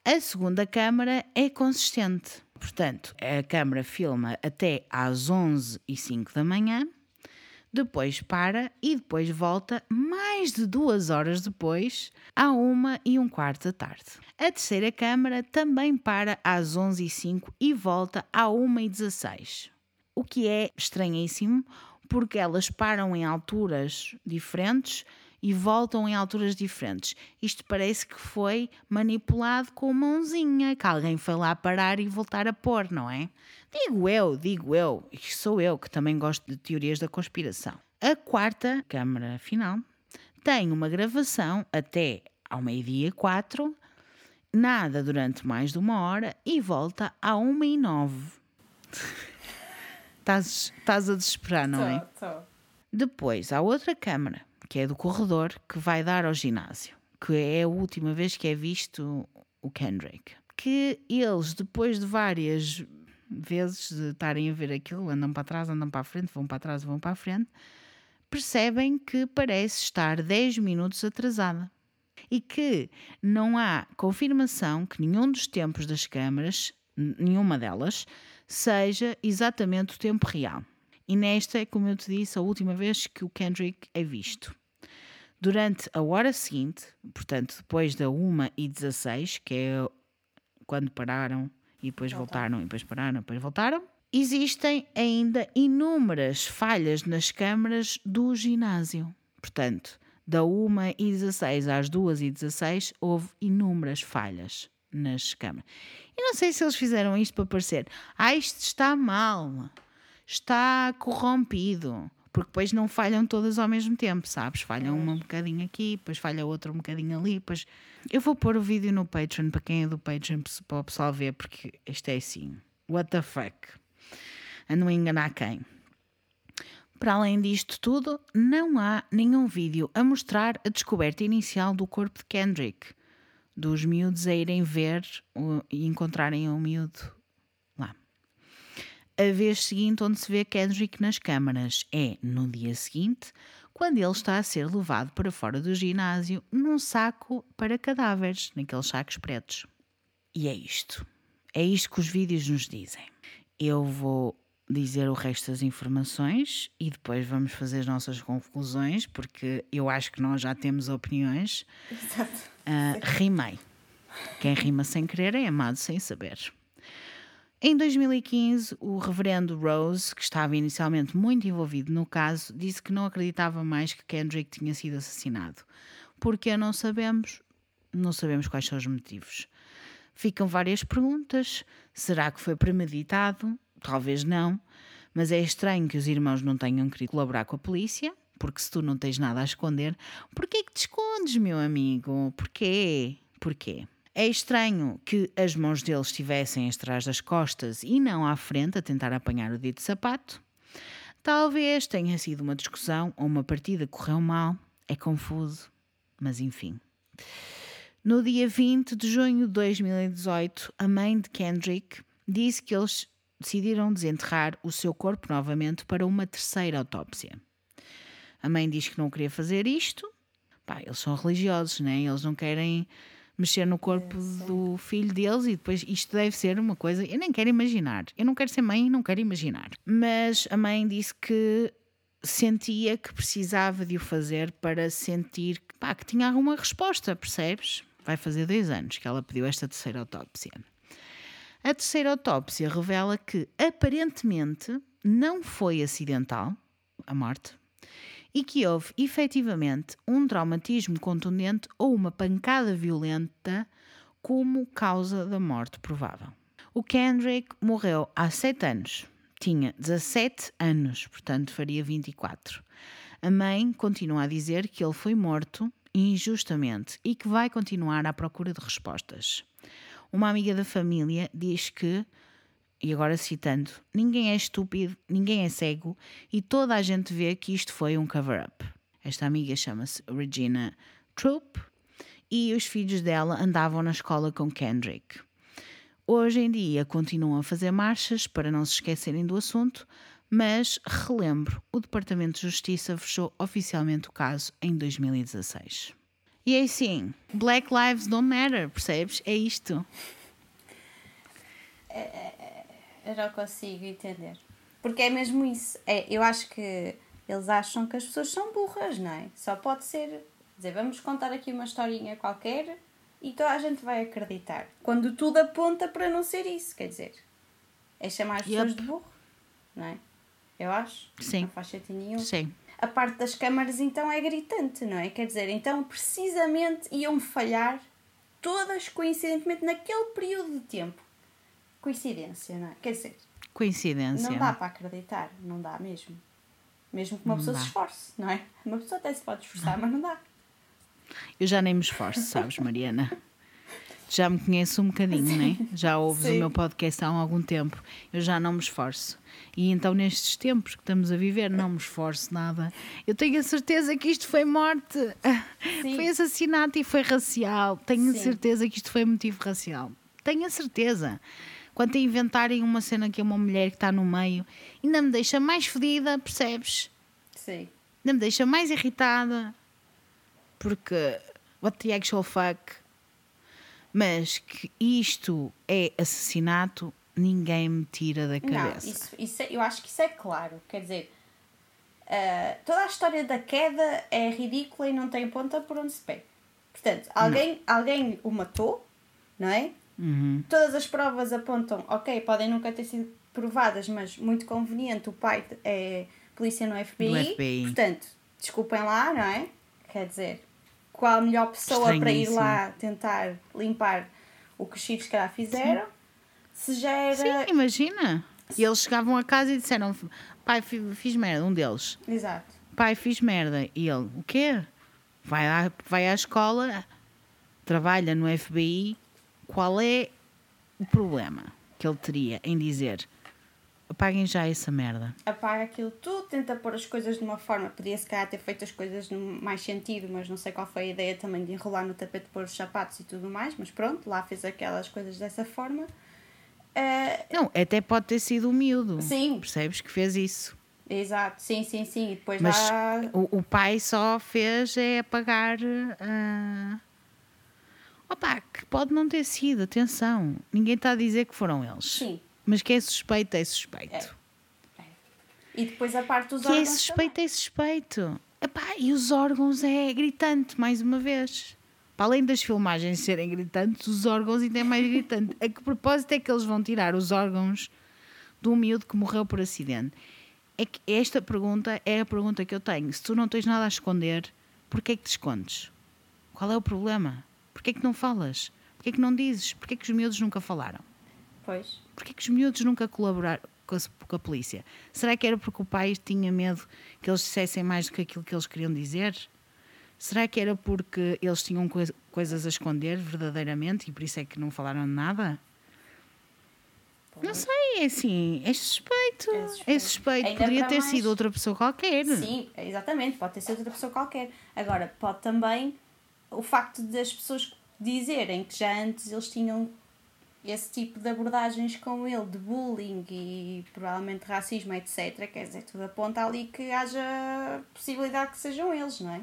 A segunda câmara é consistente. Portanto, a câmara filma até às 11 e 05 da manhã. Depois para e depois volta mais de duas horas depois, à uma e um quarto da tarde. A terceira câmara também para às 11h05 e volta à 1h16. O que é estranhíssimo, porque elas param em alturas diferentes e voltam em alturas diferentes. Isto parece que foi manipulado com mãozinha, que alguém foi lá parar e voltar a pôr, não é? Digo eu, digo eu, e sou eu que também gosto de teorias da conspiração. A quarta câmara final tem uma gravação até ao meio-dia 4, nada durante mais de uma hora e volta a 1 e 9. Estás estás a desesperar, não é? Tô, tô. Depois há outra câmara, que é do corredor, que vai dar ao ginásio, que é a última vez que é visto o Kendrick. Que eles, depois de várias vezes de estarem a ver aquilo, andam para trás, andam para a frente, vão para trás, vão para a frente, percebem que parece estar 10 minutos atrasada. E que não há confirmação que nenhum dos tempos das câmaras, nenhuma delas, seja exatamente o tempo real. E nesta é, como eu te disse, a última vez que o Kendrick é visto. Durante a hora seguinte, portanto, depois da 1 e 16, que é quando pararam e depois voltaram, e depois pararam, e depois voltaram, existem ainda inúmeras falhas nas câmaras do ginásio. Portanto, da 1 e 16 às 2 e 16 houve inúmeras falhas nas câmaras. E não sei se eles fizeram isto para parecer, ah, isto está mal, está corrompido. Porque depois não falham todas ao mesmo tempo, sabes? Falham uma um bocadinho aqui, depois falha outra um bocadinho ali. Depois... Eu vou pôr o vídeo no Patreon para quem é do Patreon para o pessoal ver, porque isto é assim. What the fuck? A enganar quem? Para além disto tudo, não há nenhum vídeo a mostrar a descoberta inicial do corpo de Kendrick, dos miúdos a irem ver e encontrarem o miúdo. A vez seguinte onde se vê Kendrick nas câmaras é no dia seguinte, quando ele está a ser levado para fora do ginásio num saco para cadáveres, naqueles sacos pretos. E é isto. É isto que os vídeos nos dizem. Eu vou dizer o resto das informações e depois vamos fazer as nossas conclusões, porque eu acho que nós já temos opiniões. Exato. Ah, rimei. Quem rima sem querer é amado sem saber. Em 2015, o reverendo Rose, que estava inicialmente muito envolvido no caso, disse que não acreditava mais que Kendrick tinha sido assassinado. Porque não sabemos, não sabemos quais são os motivos. Ficam várias perguntas. Será que foi premeditado? Talvez não. Mas é estranho que os irmãos não tenham querido colaborar com a polícia, porque se tu não tens nada a esconder, porquê que te escondes, meu amigo? Porquê? Porquê? É estranho que as mãos deles estivessem atrás das costas e não à frente a tentar apanhar o de sapato. Talvez tenha sido uma discussão ou uma partida que correu mal. É confuso, mas enfim. No dia 20 de junho de 2018, a mãe de Kendrick disse que eles decidiram desenterrar o seu corpo novamente para uma terceira autópsia. A mãe diz que não queria fazer isto. Pá, eles são religiosos, né? Eles não querem mexer no corpo do filho deles e depois isto deve ser uma coisa. Eu nem quero imaginar. Eu não quero ser mãe e não quero imaginar. Mas a mãe disse que sentia que precisava de o fazer para sentir que, pá, que tinha alguma resposta, percebes? Vai fazer dois anos que ela pediu esta terceira autópsia. A terceira autópsia revela que aparentemente não foi acidental a morte e que houve efetivamente um traumatismo contundente ou uma pancada violenta como causa da morte provável. O Kendrick morreu há 7 anos. Tinha 17 anos, portanto faria 24. A mãe continua a dizer que ele foi morto injustamente e que vai continuar à procura de respostas. Uma amiga da família diz que, e agora citando, ninguém é estúpido, ninguém é cego e toda a gente vê que isto foi um cover-up. Esta amiga chama-se Regina Troop e os filhos dela andavam na escola com Kendrick. Hoje em dia continuam a fazer marchas para não se esquecerem do assunto, mas relembro, o Departamento de Justiça fechou oficialmente o caso em 2016. E é assim, Black Lives Don't Matter, percebes? É isto. Eu não consigo entender. Porque é mesmo isso. É, eu acho que Eles acham que as pessoas são burras, não é? Só pode ser. Dizer, vamos contar aqui uma historinha qualquer e toda a gente vai acreditar. Quando tudo aponta para não ser isso, quer dizer. É chamar as pessoas Yep. de burro, não é? Eu acho. Sim. Não faz sentido nenhum. Sim. A parte das câmaras então é gritante, não é? Quer dizer, então precisamente iam falhar todas coincidentemente naquele período de tempo. Coincidência, não é? Quer dizer, Coincidência. não dá para acreditar, não dá mesmo. Mesmo que uma Não pessoa dá. se esforce, não é? Uma pessoa até se pode esforçar, mas não dá. [laughs] Eu já nem me esforço, sabes, Mariana? Já me conheço um bocadinho, né? Já ouves Sim. o meu podcast há algum tempo. Eu já não me esforço. E então, nestes tempos que estamos a viver, não me esforço nada. Eu tenho a certeza que isto foi morte, Sim. foi assassinato e foi racial. Tenho a certeza que isto foi motivo racial. Tenho a certeza. Quanto a inventarem uma cena que é uma mulher que está no meio, ainda me deixa mais fedida, percebes? Sim. ainda me deixa mais irritada porque what the actual fuck mas que isto é assassinato ninguém me tira da Não, cabeça isso, isso é- eu acho que isso é claro. Quer dizer, ah, toda a história da queda é ridícula e não tem ponta por onde se pega. Portanto, alguém, alguém o matou, não é? Uhum. Todas as provas apontam, ok, podem nunca ter sido provadas, mas muito conveniente, o pai é polícia no FBI. FBI. Portanto, desculpem lá, não é? Quer dizer, qual a melhor pessoa para ir lá tentar limpar o que os filhos, se calhar, fizeram? Se já era. sim imagina e eles chegavam a casa e disseram pai fi- fiz merda um deles Exato. pai fiz merda e ele o quê vai à, vai à escola trabalha no FBI qual é o problema que ele teria em dizer apaguem já essa merda apaga aquilo tudo, tenta pôr as coisas de uma forma. Podia se calhar ter feito as coisas no mais sentido, mas não sei qual foi a ideia também de enrolar no tapete, pôr os sapatos e tudo mais. Mas pronto, lá fez aquelas coisas dessa forma. Ah, Não, até pode ter sido miúdo. Sim. Percebes que fez isso. exato, sim, sim, sim. E depois Mas lá. o, o pai só fez é apagar. ah, Opa, que pode não ter sido, atenção. Ninguém está a dizer que foram eles. Sim. Mas que é suspeito, é suspeito. E depois a parte dos Que é órgãos. suspeito, é suspeito. Epá, e os órgãos é gritante, mais uma vez. Para além das filmagens serem gritantes, os órgãos ainda é mais gritante. A que propósito é que eles vão tirar os órgãos do miúdo que morreu por acidente? É que esta pergunta é a pergunta que eu tenho. Se tu não tens nada a esconder, porquê é que te escondes? Qual é o problema? Porquê é que não falas? Porquê é que não dizes? Porquê é que os miúdos nunca falaram? Pois. Porquê que os miúdos nunca colaboraram com a, com a polícia? Será que era porque o pai tinha medo que eles dissessem mais do que aquilo que eles queriam dizer? Será que era porque eles tinham coi- coisas a esconder verdadeiramente e por isso é que não falaram nada? Não sei, é assim, é suspeito. É É suspeito. suspeito. Ainda Poderia ter mais- sido outra pessoa qualquer. Sim, exatamente. Pode ter sido outra pessoa qualquer. Agora, pode também o facto das pessoas dizerem que já antes eles tinham esse tipo de abordagens com ele, de bullying e provavelmente racismo, etc. Quer dizer, tudo aponta ali que haja possibilidade que sejam eles, não é?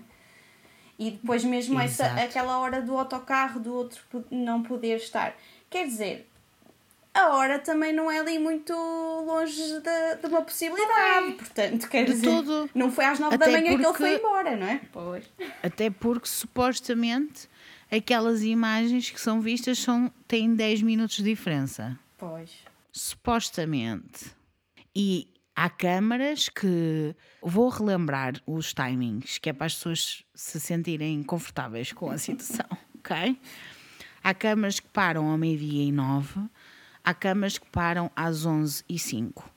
E depois mesmo essa, aquela hora do autocarro do outro não poder estar. Quer dizer, a hora também não é ali muito longe de, de uma possibilidade. Portanto, quer dizer, todo. não foi às nove da manhã que ele porque- foi embora, não é? Pois. Até porque supostamente aquelas imagens que são vistas são, têm 10 minutos de diferença. Pois. supostamente. E há câmaras que vou relembrar os timings, que é para as pessoas se sentirem confortáveis com a situação, [laughs] ok? Há câmaras que param ao meio-dia e nove, há câmaras que param às onze e cinco.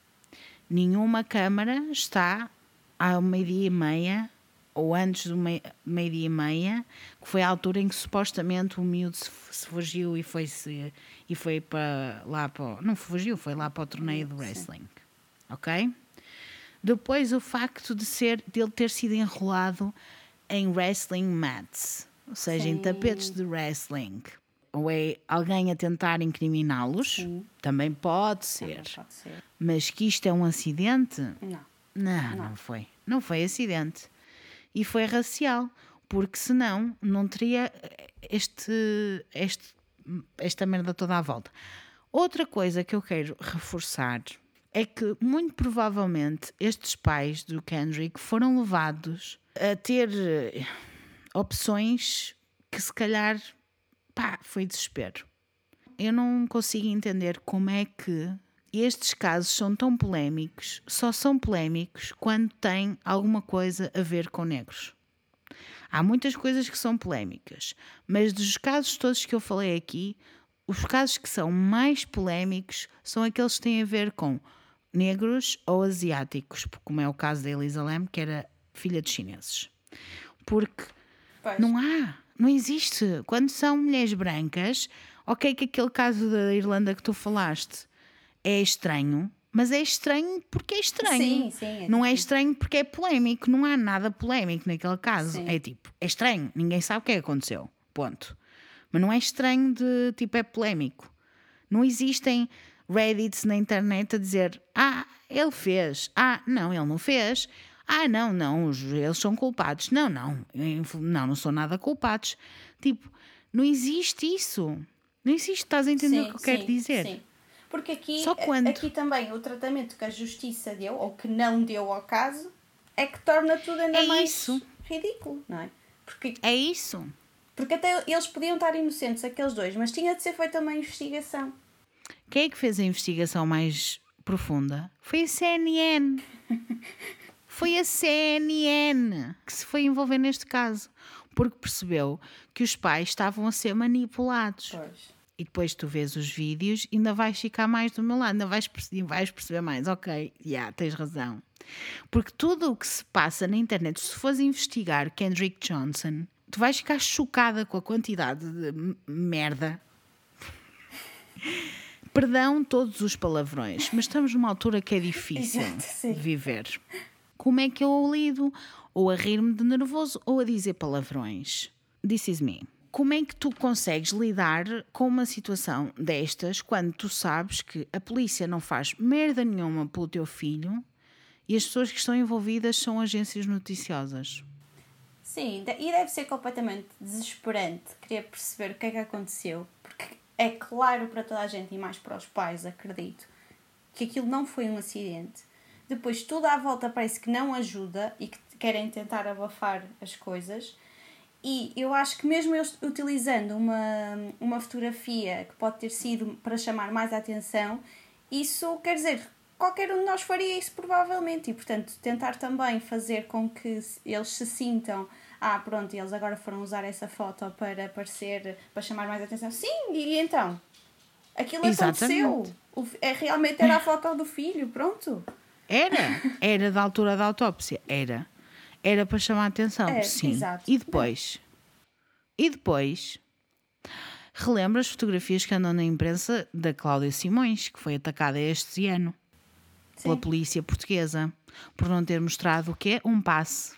Nenhuma câmara está ao meio-dia e meia ou antes do mei- meio-dia e meia, que foi a altura em que supostamente o miúdo se, se fugiu e foi, -se, e foi para lá para. Não fugiu, foi lá para o torneio do wrestling. Ok? Depois o facto de ser dele ter sido enrolado em wrestling mats, ou seja, em Sim. tapetes de wrestling. Ou é alguém a tentar incriminá-los, também pode ser. Também pode ser. Mas que isto é um acidente, Não. não, não, foi. Não foi acidente. E foi racial. Porque senão não teria este, este, esta merda toda à volta. Outra coisa que eu quero reforçar é que, muito provavelmente, estes pais do Kendrick foram levados a ter eh, opções que, se calhar, pá, foi desespero. Eu não consigo entender como é que estes casos são tão polémicos, só são polémicos quando têm alguma coisa a ver com negros. Há muitas coisas que são polémicas, mas dos casos todos que eu falei aqui, os casos que são mais polémicos são aqueles que têm a ver com negros ou asiáticos, como é o caso da Elisa Lam, que era filha de chineses. Porque Pois. não há, não existe. Quando são mulheres brancas, ok, que aquele caso da Irlanda que tu falaste é estranho, mas é estranho porque é estranho. Sim, sim, é não é tipo- estranho porque é polémico. Não há nada polémico naquele caso. Sim. É tipo, é estranho, ninguém sabe o que é que aconteceu. Ponto. Mas não é estranho de tipo, é polémico. Não existem Reddits na internet a dizer ah, ele fez, ah, não, ele não fez. Ah, não, não, eles são culpados. Não, não, não, não são nada culpados. Tipo, não existe isso. Não existe, estás a entender o que eu quero sim, dizer? sim. Porque aqui, Só quando? aqui também o tratamento que a justiça deu, ou que não deu ao caso, é que torna tudo ainda É mais isso. ridículo, não é? Porque, É isso. porque até eles podiam estar inocentes, aqueles dois, mas tinha de ser feita uma investigação. Quem é que fez a investigação mais profunda? Foi a CNN. [laughs] Foi a CNN que se foi envolver neste caso. Porque percebeu que os pais estavam a ser manipulados. Pois. E depois tu vês os vídeos e ainda vais ficar mais do meu lado, ainda vais, perce- vais perceber mais. Ok, já, tens razão. Porque tudo o que se passa na internet, se fores investigar Kendrick Johnson, tu vais ficar chocada com a quantidade de merda. Perdão todos os palavrões, mas estamos numa altura que é difícil Exato, viver. Como é que eu lido? Ou a rir-me de nervoso ou a dizer palavrões. This is me. Como é que tu consegues lidar com uma situação destas quando tu sabes que a polícia não faz merda nenhuma pelo teu filho e as pessoas que estão envolvidas são agências noticiosas? Sim, e deve ser completamente desesperante querer perceber o que é que aconteceu, porque é claro para toda a gente e mais para os pais, acredito, que aquilo não foi um acidente. Depois tudo à volta parece que não ajuda e que querem tentar abafar as coisas. E eu acho que mesmo eles utilizando uma, uma fotografia que pode ter sido para chamar mais a atenção, isso quer dizer, qualquer um de nós faria isso provavelmente. E portanto, tentar também fazer com que eles se sintam, ah, pronto, eles agora foram usar essa foto para aparecer, para chamar mais atenção. Sim, e então? Aquilo Exatamente. aconteceu. É, realmente era a foto do filho, pronto. Era, era da altura da autópsia, era. Era para chamar a atenção, É, sim. exato. E depois? E depois? Relembra as fotografias que andam na imprensa da Cláudia Simões, que foi atacada este ano pela Sim. polícia portuguesa por não ter mostrado o quê? Um passe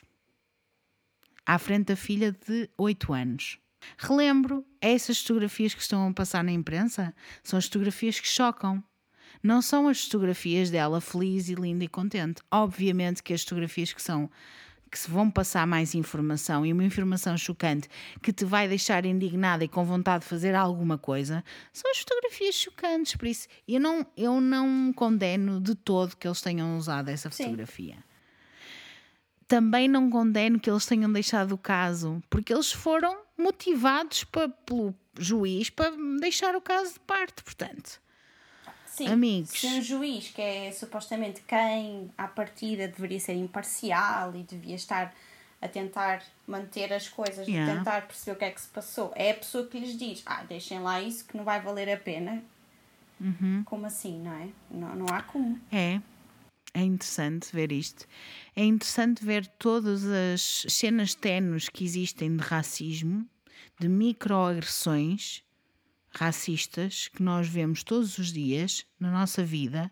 à frente da filha de 8 anos. Relembro, essas fotografias que estão a passar na imprensa são as fotografias que chocam. Não são as fotografias dela feliz e linda e contente. Obviamente que as fotografias que são que se vão passar mais informação e uma informação chocante que te vai deixar indignada e com vontade de fazer alguma coisa, são as fotografias chocantes. Por isso, eu não, eu não condeno de todo que eles tenham usado essa Sim. fotografia. Também não condeno que eles tenham deixado o caso, porque eles foram motivados pelo juiz para deixar o caso de parte. Portanto, Sim, Amigos. se um juiz, que é supostamente quem à partida deveria ser imparcial e devia estar a tentar manter as coisas, Yeah. tentar perceber o que é que se passou, é a pessoa que lhes diz: ah, deixem lá isso que não vai valer a pena. Uhum. Como assim, não é? Não, não há como. É, é interessante ver isto. É interessante ver todas as cenas tenues que existem de racismo, de microagressões racistas que nós vemos todos os dias na nossa vida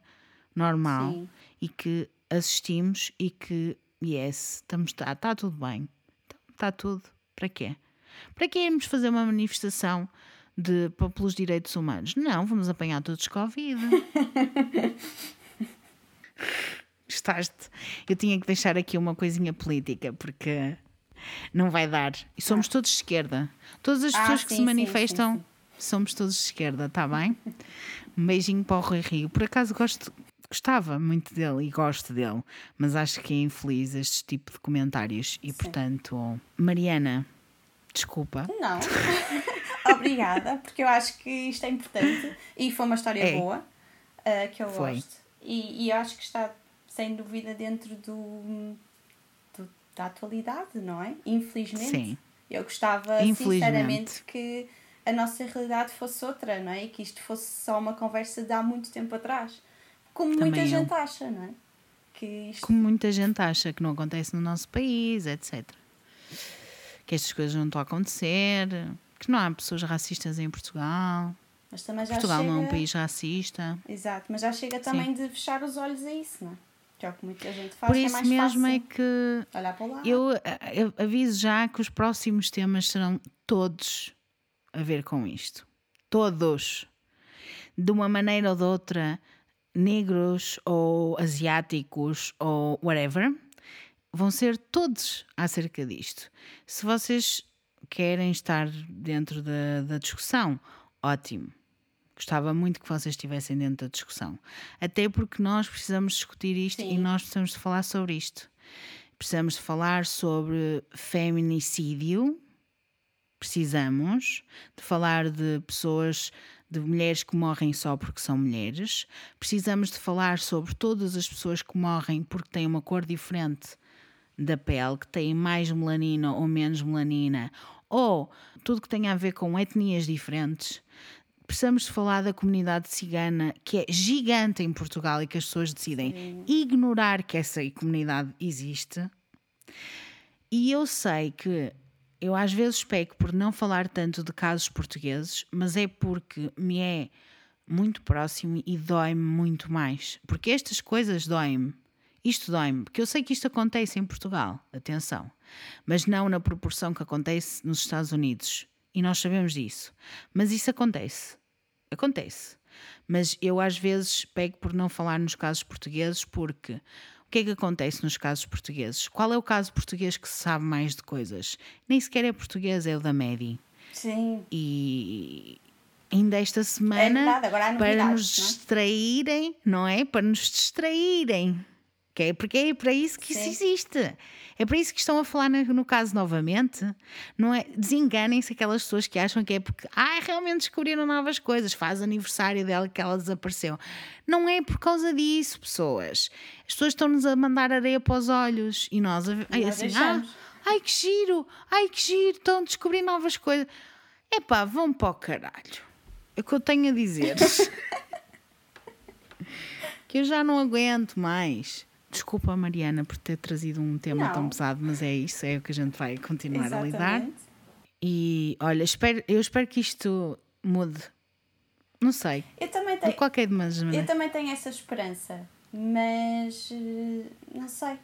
normal Sim. e que assistimos e que, yes, estamos, está tá tudo bem. Está tudo. Para quê? Para que irmos fazer uma manifestação de, pelos direitos humanos? Não, vamos apanhar todos Covid. [laughs] Gostaste? Eu tinha que deixar aqui uma coisinha política, porque não vai dar. E somos todos de esquerda. Todas as Ah, pessoas que sim, se sim, manifestam, sim, somos todos de esquerda, está bem? Um beijinho para o Rui Rio. Por acaso gosto, gostava muito dele e gosto dele, mas acho que é infeliz este tipo de comentários e, portanto, Mariana, desculpa. Não. [laughs] Obrigada, porque eu acho que isto é importante e foi uma história É. boa uh, que eu Foi. gosto. E, e acho que está, sem dúvida, dentro do, do- da atualidade, não é? Infelizmente. Sim. Eu gostava, sinceramente, que a nossa realidade fosse outra, não é? E que isto fosse só uma conversa de há muito tempo atrás. Como Também muita eu. gente acha, não é? Que isto Como muita gente acha que não acontece no nosso país, etc. Que estas coisas não estão a acontecer, que não há pessoas racistas em Portugal. Mas também já Portugal chega... não é um país racista. Exato, mas já chega também de fechar os olhos a isso, não é? Que é o que muita gente faz, Por é isso mais mesmo fácil é que olhar para lá. eu, eu aviso já que os próximos temas serão todos a ver com isto. Todos. De uma maneira ou de outra, negros ou asiáticos ou whatever, vão ser todos acerca disto. Se vocês querem estar dentro da, da discussão, ótimo. Gostava muito que vocês estivessem dentro da discussão. Até porque nós precisamos discutir isto Sim. e nós precisamos de falar sobre isto. Precisamos de falar sobre feminicídio. Precisamos de falar de pessoas, de mulheres que morrem só porque são mulheres. Precisamos de falar sobre todas as pessoas que morrem porque têm uma cor diferente da pele, que têm mais melanina ou menos melanina, ou tudo que tem a ver com etnias diferentes. Precisamos de falar da comunidade cigana, que é gigante em Portugal e que as pessoas decidem ignorar que essa comunidade existe. E eu sei que eu às vezes peco por não falar tanto de casos portugueses, mas é porque me é muito próximo e dói-me muito mais. Porque estas coisas doem-me. Isto dói-me, porque eu sei que isto acontece em Portugal, atenção, mas não na proporção que acontece nos Estados Unidos. E nós sabemos disso. Mas isso acontece. Acontece. Mas eu às vezes pego por não falar nos casos portugueses, porque que é que acontece nos casos portugueses? Qual é o caso português que se sabe mais de coisas? Nem sequer é português, é o da Medi. Sim, E ainda esta semana, verdade, agora há para nos é? distraírem, não é? Para nos distraírem. É, porque é para isso que isso Sim. existe. É para isso que estão a falar no, caso novamente. Não é? Desenganem-se aquelas pessoas que acham que é porque ah, realmente descobriram novas coisas, faz aniversário dela que ela desapareceu. Não é por causa disso, pessoas. As pessoas estão-nos a mandar areia para os olhos e nós, nós assim, ah, ai que giro, ai que giro, estão a descobrir novas coisas. Epá, vão para o caralho. É o que eu tenho a dizer. [laughs] que eu já não aguento mais. Desculpa, Mariana, por ter trazido um tema Não. tão pesado, mas é isso, é o que a gente vai continuar a lidar. exatamente. E olha, espero, eu espero que isto mude. Não sei, Eu também de tenho, qualquer maneira. eu também tenho essa esperança, mas eh, não sei.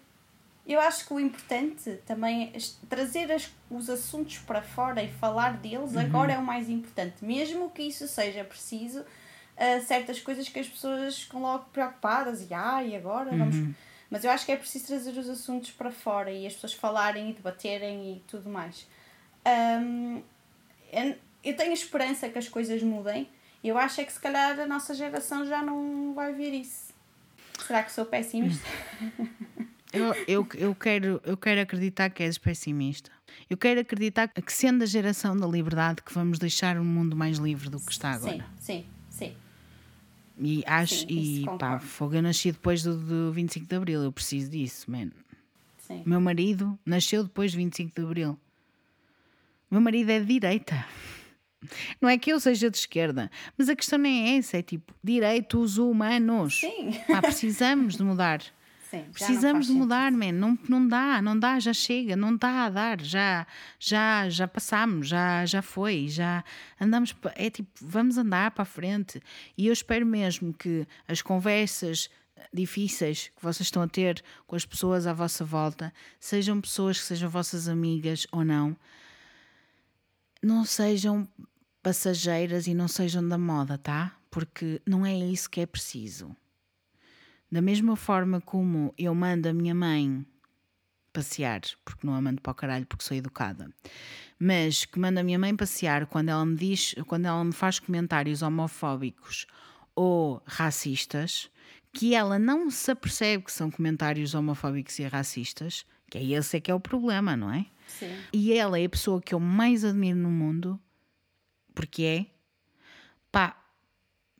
Eu acho que o importante também é trazer as- os assuntos para fora e falar deles Uhum. agora é o mais importante. Mesmo que isso seja preciso, a certas coisas que as pessoas ficam logo preocupadas e ah, e agora vamos. Mas eu acho que é preciso trazer os assuntos para fora e as pessoas falarem e debaterem e tudo mais. Hum, eu- tenho esperança que as coisas mudem. Eu acho é que se calhar a nossa geração já não vai ver isso. Será que sou pessimista? [laughs] Eu, eu, eu, quero, eu quero acreditar que és pessimista. Eu quero acreditar que, sendo a geração da liberdade, que vamos deixar um mundo mais livre do que está agora. Sim, sim. E acho, Sim, e pá, fogo, eu nasci depois do, do 25 de Abril, eu preciso disso, man. sim. Meu marido nasceu depois do 25 de Abril. Meu marido é de direita. Não é que eu seja de esquerda, mas a questão nem é essa, é tipo, direitos humanos. Sim. Pá, precisamos de mudar. Sim, Precisamos de mudar, man. Não, não dá, não dá, já chega, não dá a dar, já, já, já passamos, já, já foi, já andamos, é tipo, vamos andar para a frente. E eu espero mesmo que as conversas difíceis que vocês estão a ter com as pessoas à vossa volta, sejam pessoas que sejam vossas amigas ou não, não sejam passageiras e não sejam da moda, tá? Porque não é isso que é preciso. Da mesma forma como eu mando a minha mãe passear, porque não a mando para o caralho porque sou educada, mas que mando a minha mãe passear quando ela me diz, quando ela me faz comentários homofóbicos ou racistas, que ela não se apercebe que são comentários homofóbicos e racistas, que é esse é que é o problema, não é? Sim. E ela é a pessoa que eu mais admiro no mundo, porque é pá,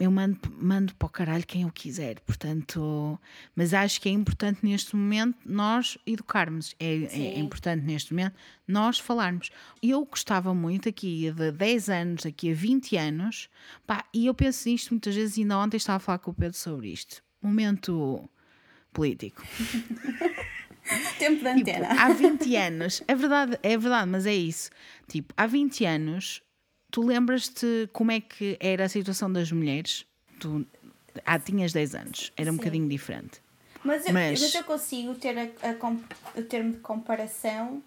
eu mando, mando para o caralho quem eu quiser, portanto, mas acho que é importante neste momento nós educarmos, é, é importante neste momento nós falarmos. Eu gostava muito aqui de 10 anos, daqui a 20 anos, pá, e eu penso nisto muitas vezes, ainda ontem estava a falar com o Pedro sobre isto. Momento político. [laughs] Tempo de Tipo, antena. há 20 anos, é verdade, é verdade, mas é isso. Tipo, há 20 anos, tu lembras-te como é que era a situação das mulheres? Tu ah, tinhas 10 anos, era um Sim. bocadinho diferente. Mas eu, Mas- mas eu consigo ter a, a o termo de comparação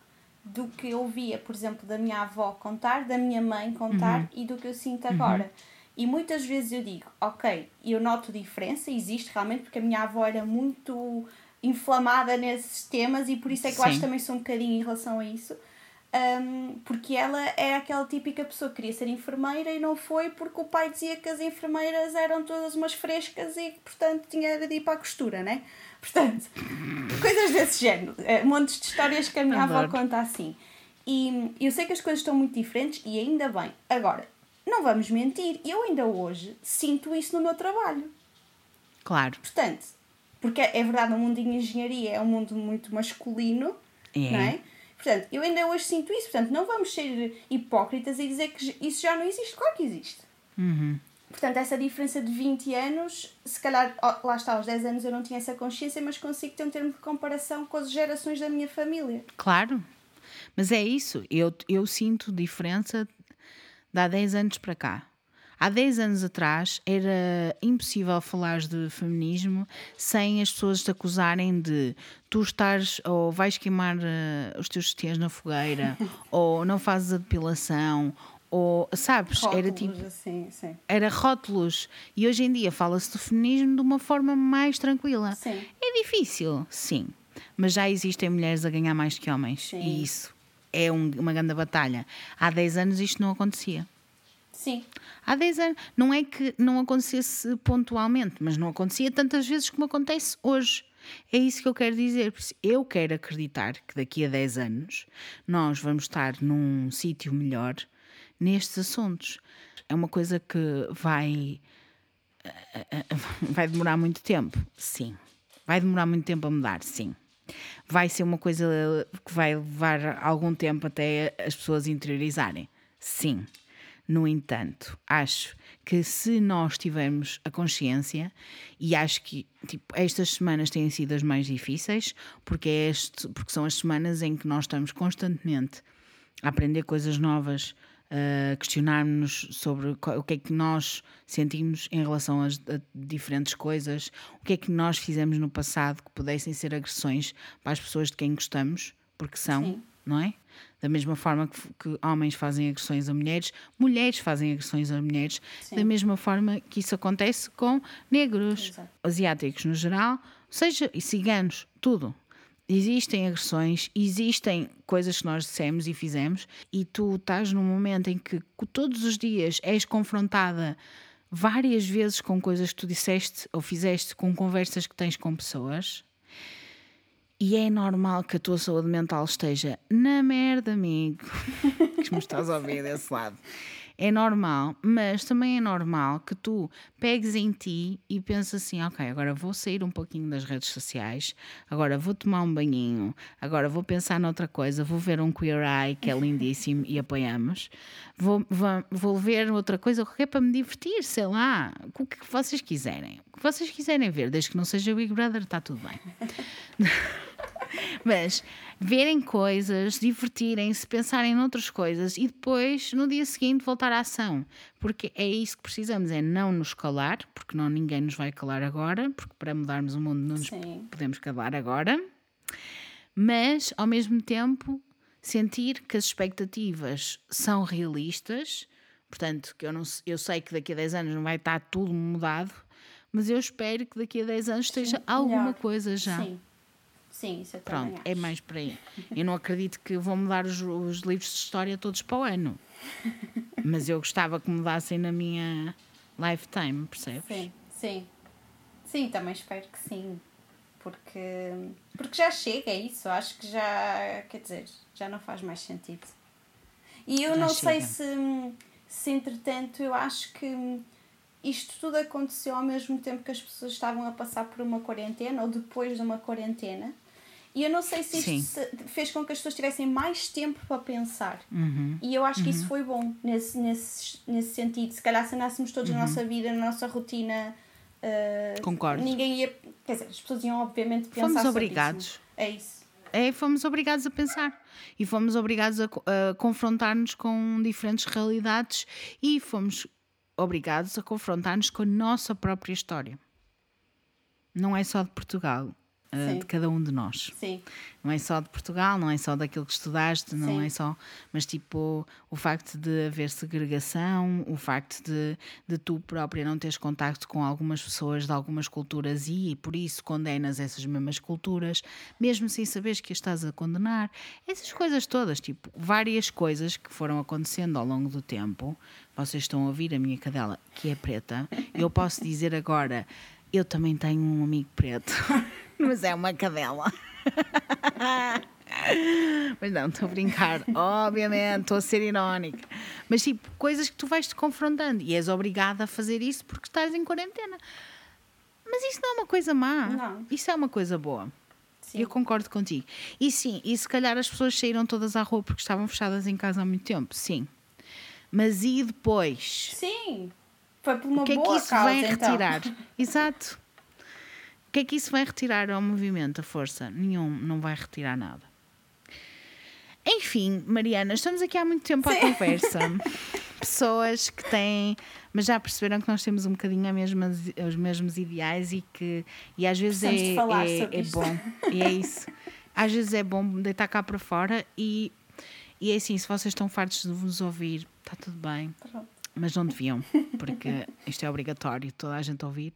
do que eu via, por exemplo, da minha avó contar, da minha mãe contar Uhum. e do que eu sinto agora. E muitas vezes eu digo, ok, eu noto diferença, existe realmente, porque a minha avó era muito inflamada nesses temas e por isso é que eu acho Sim. que também sou um bocadinho em relação a isso. Um, porque ela era aquela típica pessoa que queria ser enfermeira e não foi porque o pai dizia que as enfermeiras eram todas umas frescas e que, portanto, tinha de ir para a costura, né? [laughs] Portanto, coisas desse género. Eh, Montes de histórias que a minha avó conta assim. E eu sei que as coisas estão muito diferentes e ainda bem. Agora, não vamos mentir, eu ainda hoje sinto isso no meu trabalho. Claro, Portanto, porque é verdade, o mundo de engenharia é um mundo muito masculino, É. não é? Portanto, eu ainda hoje sinto isso. Portanto, não vamos ser hipócritas e dizer que isso já não existe. Claro que existe. Uhum. Portanto, essa diferença de 20 anos, se calhar, lá está, aos 10 anos eu não tinha essa consciência, mas consigo ter um termo de comparação com as gerações da minha família. claro. Mas é isso, eu, eu sinto diferença de há 10 anos para cá. Há 10 anos atrás era impossível falar de feminismo sem as pessoas te acusarem de tu estás ou vais queimar eh, os teus tias na fogueira [laughs] ou não fazes a depilação ou sabes, era tipo Rótulos, assim, sim. era rótulos e hoje em dia fala-se do feminismo de uma forma mais tranquila. Sim. É difícil, sim, mas já existem mulheres a ganhar mais que homens Sim. e isso é um- uma grande batalha. Há 10 anos isto não acontecia. Sim, Há 10 anos, não é que não acontecesse pontualmente, mas não acontecia tantas vezes como acontece hoje. É isso que eu quero dizer. Eu quero acreditar que daqui a 10 anos nós vamos estar num sítio melhor nestes assuntos. É uma coisa que vai. Vai demorar muito tempo? Sim. Vai demorar muito tempo a mudar? Sim. Vai ser uma coisa que vai levar algum tempo até as pessoas interiorizarem? Sim. No entanto, acho que se nós tivermos a consciência, e acho que tipo, estas semanas têm sido as mais difíceis, porque, é este, porque são as semanas em que nós estamos constantemente a aprender coisas novas, a questionar-nos sobre o que é que nós sentimos em relação às- a diferentes coisas, o que é que nós fizemos no passado que pudessem ser agressões para as pessoas de quem gostamos, porque são, Sim. não é? Da mesma forma que, que homens fazem agressões a mulheres, mulheres fazem agressões a mulheres, Sim. da mesma forma que isso acontece com negros, Exato. asiáticos no geral, seja e ciganos, tudo. Existem agressões, existem coisas que nós dissemos e fizemos, e tu estás num momento em que todos os dias és confrontada várias vezes com coisas que tu disseste ou fizeste, com conversas que tens com pessoas. E é normal que a tua saúde mental esteja na merda, amigo. [laughs] que me estás a ouvir desse lado. É normal, mas também é normal que tu pegues em ti e penses assim: ok, agora vou sair um pouquinho das redes sociais, agora vou tomar um banhinho, agora vou pensar noutra coisa, vou ver um Queer Eye que é lindíssimo e apoiamos, vou, vou, vou ver outra coisa qualquer para me divertir, sei lá, o que vocês quiserem. O que vocês quiserem ver, desde que não seja Big Brother, está tudo bem. [laughs] Mas verem coisas, divertirem-se, pensarem noutras coisas e depois, no dia seguinte, voltar à ação. Porque é isso que precisamos, é não nos calar, porque não ninguém nos vai calar agora, porque para mudarmos o mundo não nos Sim. podemos calar agora. Mas, ao mesmo tempo, sentir que as expectativas são realistas, portanto, que eu, não, eu sei que daqui a 10 anos não vai estar tudo mudado, mas eu espero que daqui a 10 anos esteja alguma melhor. coisa já. Sim. Sim, isso eu Pronto, é mais por aí. [laughs] Eu não acredito que vão mudar os, os livros de história todos para o ano. [laughs] Mas eu gostava que mudassem na minha lifetime, percebes? Sim, sim. Sim, também espero que sim. Porque, porque já chega, é isso. Acho que já, quer dizer, já não faz mais sentido. E eu Já não sei chega. se, se, entretanto, eu acho que isto tudo aconteceu ao mesmo tempo que as pessoas estavam a passar por uma quarentena ou depois de uma quarentena. E eu não sei se isto se- fez com que as pessoas tivessem mais tempo para pensar. Uhum. E eu acho que isso foi bom nesse, nesse, nesse sentido. Se calhar se andássemos todos na nossa vida, na nossa rotina. uh, Concordo. Ninguém ia. Quer dizer, as pessoas iam obviamente pensar Fomos sobre obrigados. isso. É isso. É, fomos obrigados a pensar e fomos obrigados a, a confrontar-nos com diferentes realidades e fomos obrigados a confrontar-nos com a nossa própria história. Não é só de Portugal, eh, de cada um de nós. Sim. Não é só de Portugal, não é só daquilo que estudaste, não Sim. é só. Mas, tipo, o facto de haver segregação, o facto de, de tu própria não teres contacto com algumas pessoas de algumas culturas e, por isso, condenas essas mesmas culturas, mesmo sem saberes que as estás a condenar. Essas coisas todas, tipo, várias coisas que foram acontecendo ao longo do tempo. Vocês estão a ouvir a minha cadela, que é preta. Eu posso dizer agora. Eu também tenho um amigo preto, [laughs] mas é uma cadela. [laughs] Mas não, estou a brincar, obviamente, estou a ser irónica. Mas tipo, coisas que tu vais te confrontando e és obrigada a fazer isso porque estás em quarentena. Mas isso não é uma coisa má. Não. Isso é uma coisa boa. Sim. Eu concordo contigo. E sim, e se calhar as pessoas saíram todas à rua porque estavam fechadas em casa há muito tempo, sim. Mas e depois? Sim. Foi por uma O que é que boa isso causa, vai então. retirar? Exato. O que é que isso vai retirar ao movimento, a força? Nenhum, não vai retirar nada. Enfim, Mariana, estamos aqui há muito tempo à conversa. [laughs] Pessoas que têm, mas já perceberam que nós temos um bocadinho a mesmas, os mesmos ideais e que e às vezes é, é, é bom. E é isso. Às vezes é bom deitar cá para fora e, e é assim, se vocês estão fartos de vos ouvir, está tudo bem mas não deviam, porque isto é obrigatório, toda a gente ouvir.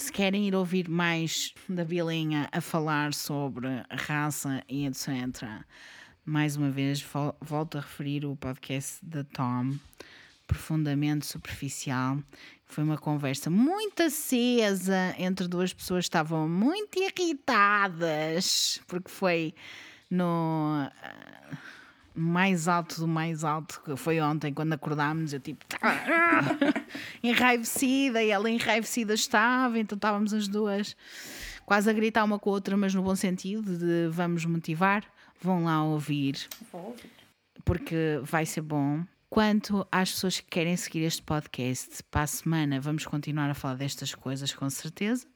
Se querem ir ouvir mais da Bilinha a falar sobre raça e etc., mais uma vez vol- volto a referir o podcast da Tom, profundamente superficial. Foi uma conversa muito acesa entre duas pessoas que estavam muito irritadas, porque foi no ah, mais alto do mais alto, que foi ontem quando acordámos, eu tipo [laughs] enraivecida e ela enraivecida estava, então estávamos as duas quase a gritar uma com a outra, mas no bom sentido de vamos motivar, vão lá ouvir, Vou ouvir. porque vai ser bom. Quanto às pessoas que querem seguir este podcast, para a semana vamos continuar a falar destas coisas com certeza.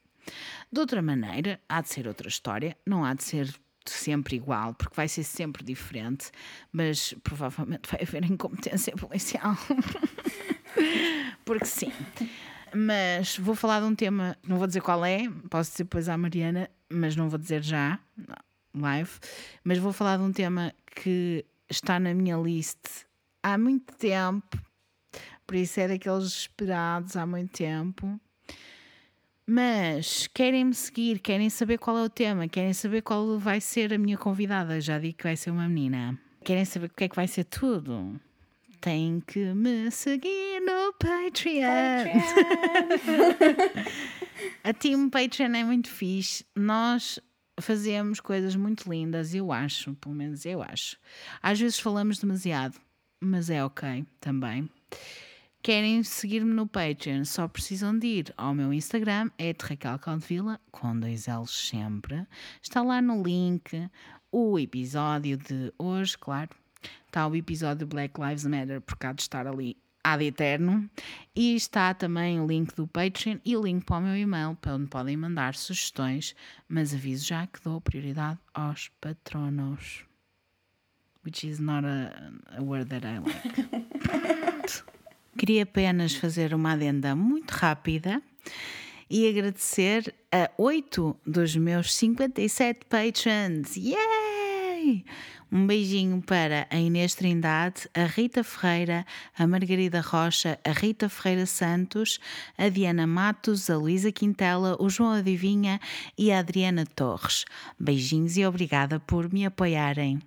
De outra maneira, há de ser outra história, não há de ser sempre igual, porque vai ser sempre diferente, mas provavelmente vai haver incompetência policial. [laughs] porque sim. Mas vou falar de um tema, não vou dizer qual é, posso dizer depois à Mariana, mas não vou dizer já, live. Mas vou falar de um tema que está na minha list há muito tempo, por isso é daqueles esperados há muito tempo. Mas querem me seguir, querem saber qual é o tema, querem saber qual vai ser a minha convidada. Já digo que vai ser uma menina. Querem saber o que é que vai ser tudo? Têm que me seguir no Patreon. [laughs] A Team Patreon é muito fixe. Nós fazemos coisas muito lindas, eu acho, pelo menos eu acho. Às vezes falamos demasiado, mas é ok também. Querem seguir-me no Patreon? Só precisam de ir ao meu Instagram, é Raquel Caldevila, com dois L's sempre. Está lá no link o episódio de hoje, claro. Está o episódio Black Lives Matter, por há de estar ali ad eterno. E está também o link do Patreon e o link para o meu e-mail, para onde podem mandar sugestões, mas aviso já que dou prioridade aos patronos. Which is not a, a word that I like. [laughs] Queria apenas fazer uma adenda muito rápida e agradecer a oito dos meus 57 patrons. Yay! Um beijinho para a Inês Trindade, a Rita Ferreira, a Margarida Rocha, a Rita Ferreira Santos, a Diana Matos, a Luísa Quintela, o João Adivinha e a Adriana Torres. Beijinhos e obrigada por me apoiarem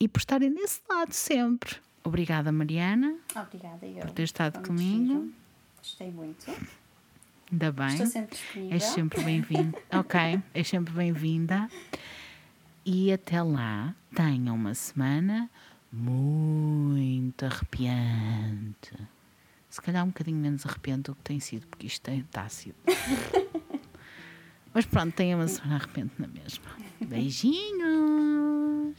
e por estarem desse lado sempre. Obrigada, Mariana. Obrigada, eu. Por ter estado Foi comigo. giro. Gostei muito. Ainda bem. Estou sempre disponível. És sempre bem-vinda. [laughs] ok, és sempre bem-vinda. E até lá, tenha uma semana muito arrepiante. Se calhar um bocadinho menos arrepiante do que tem sido, porque isto está sido. [laughs] Mas pronto, tenha uma semana arrepiante na mesma. Beijinhos.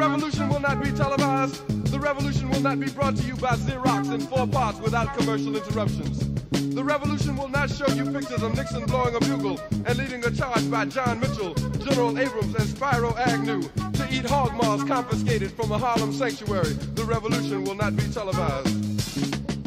The revolution will not be televised. The revolution will not be brought to you by Xerox in four parts without commercial interruptions. The revolution will not show you pictures of Nixon blowing a bugle and leading a charge by John Mitchell, General Abrams, and Spyro Agnew to eat hog maws confiscated from a Harlem sanctuary. The revolution will not be televised.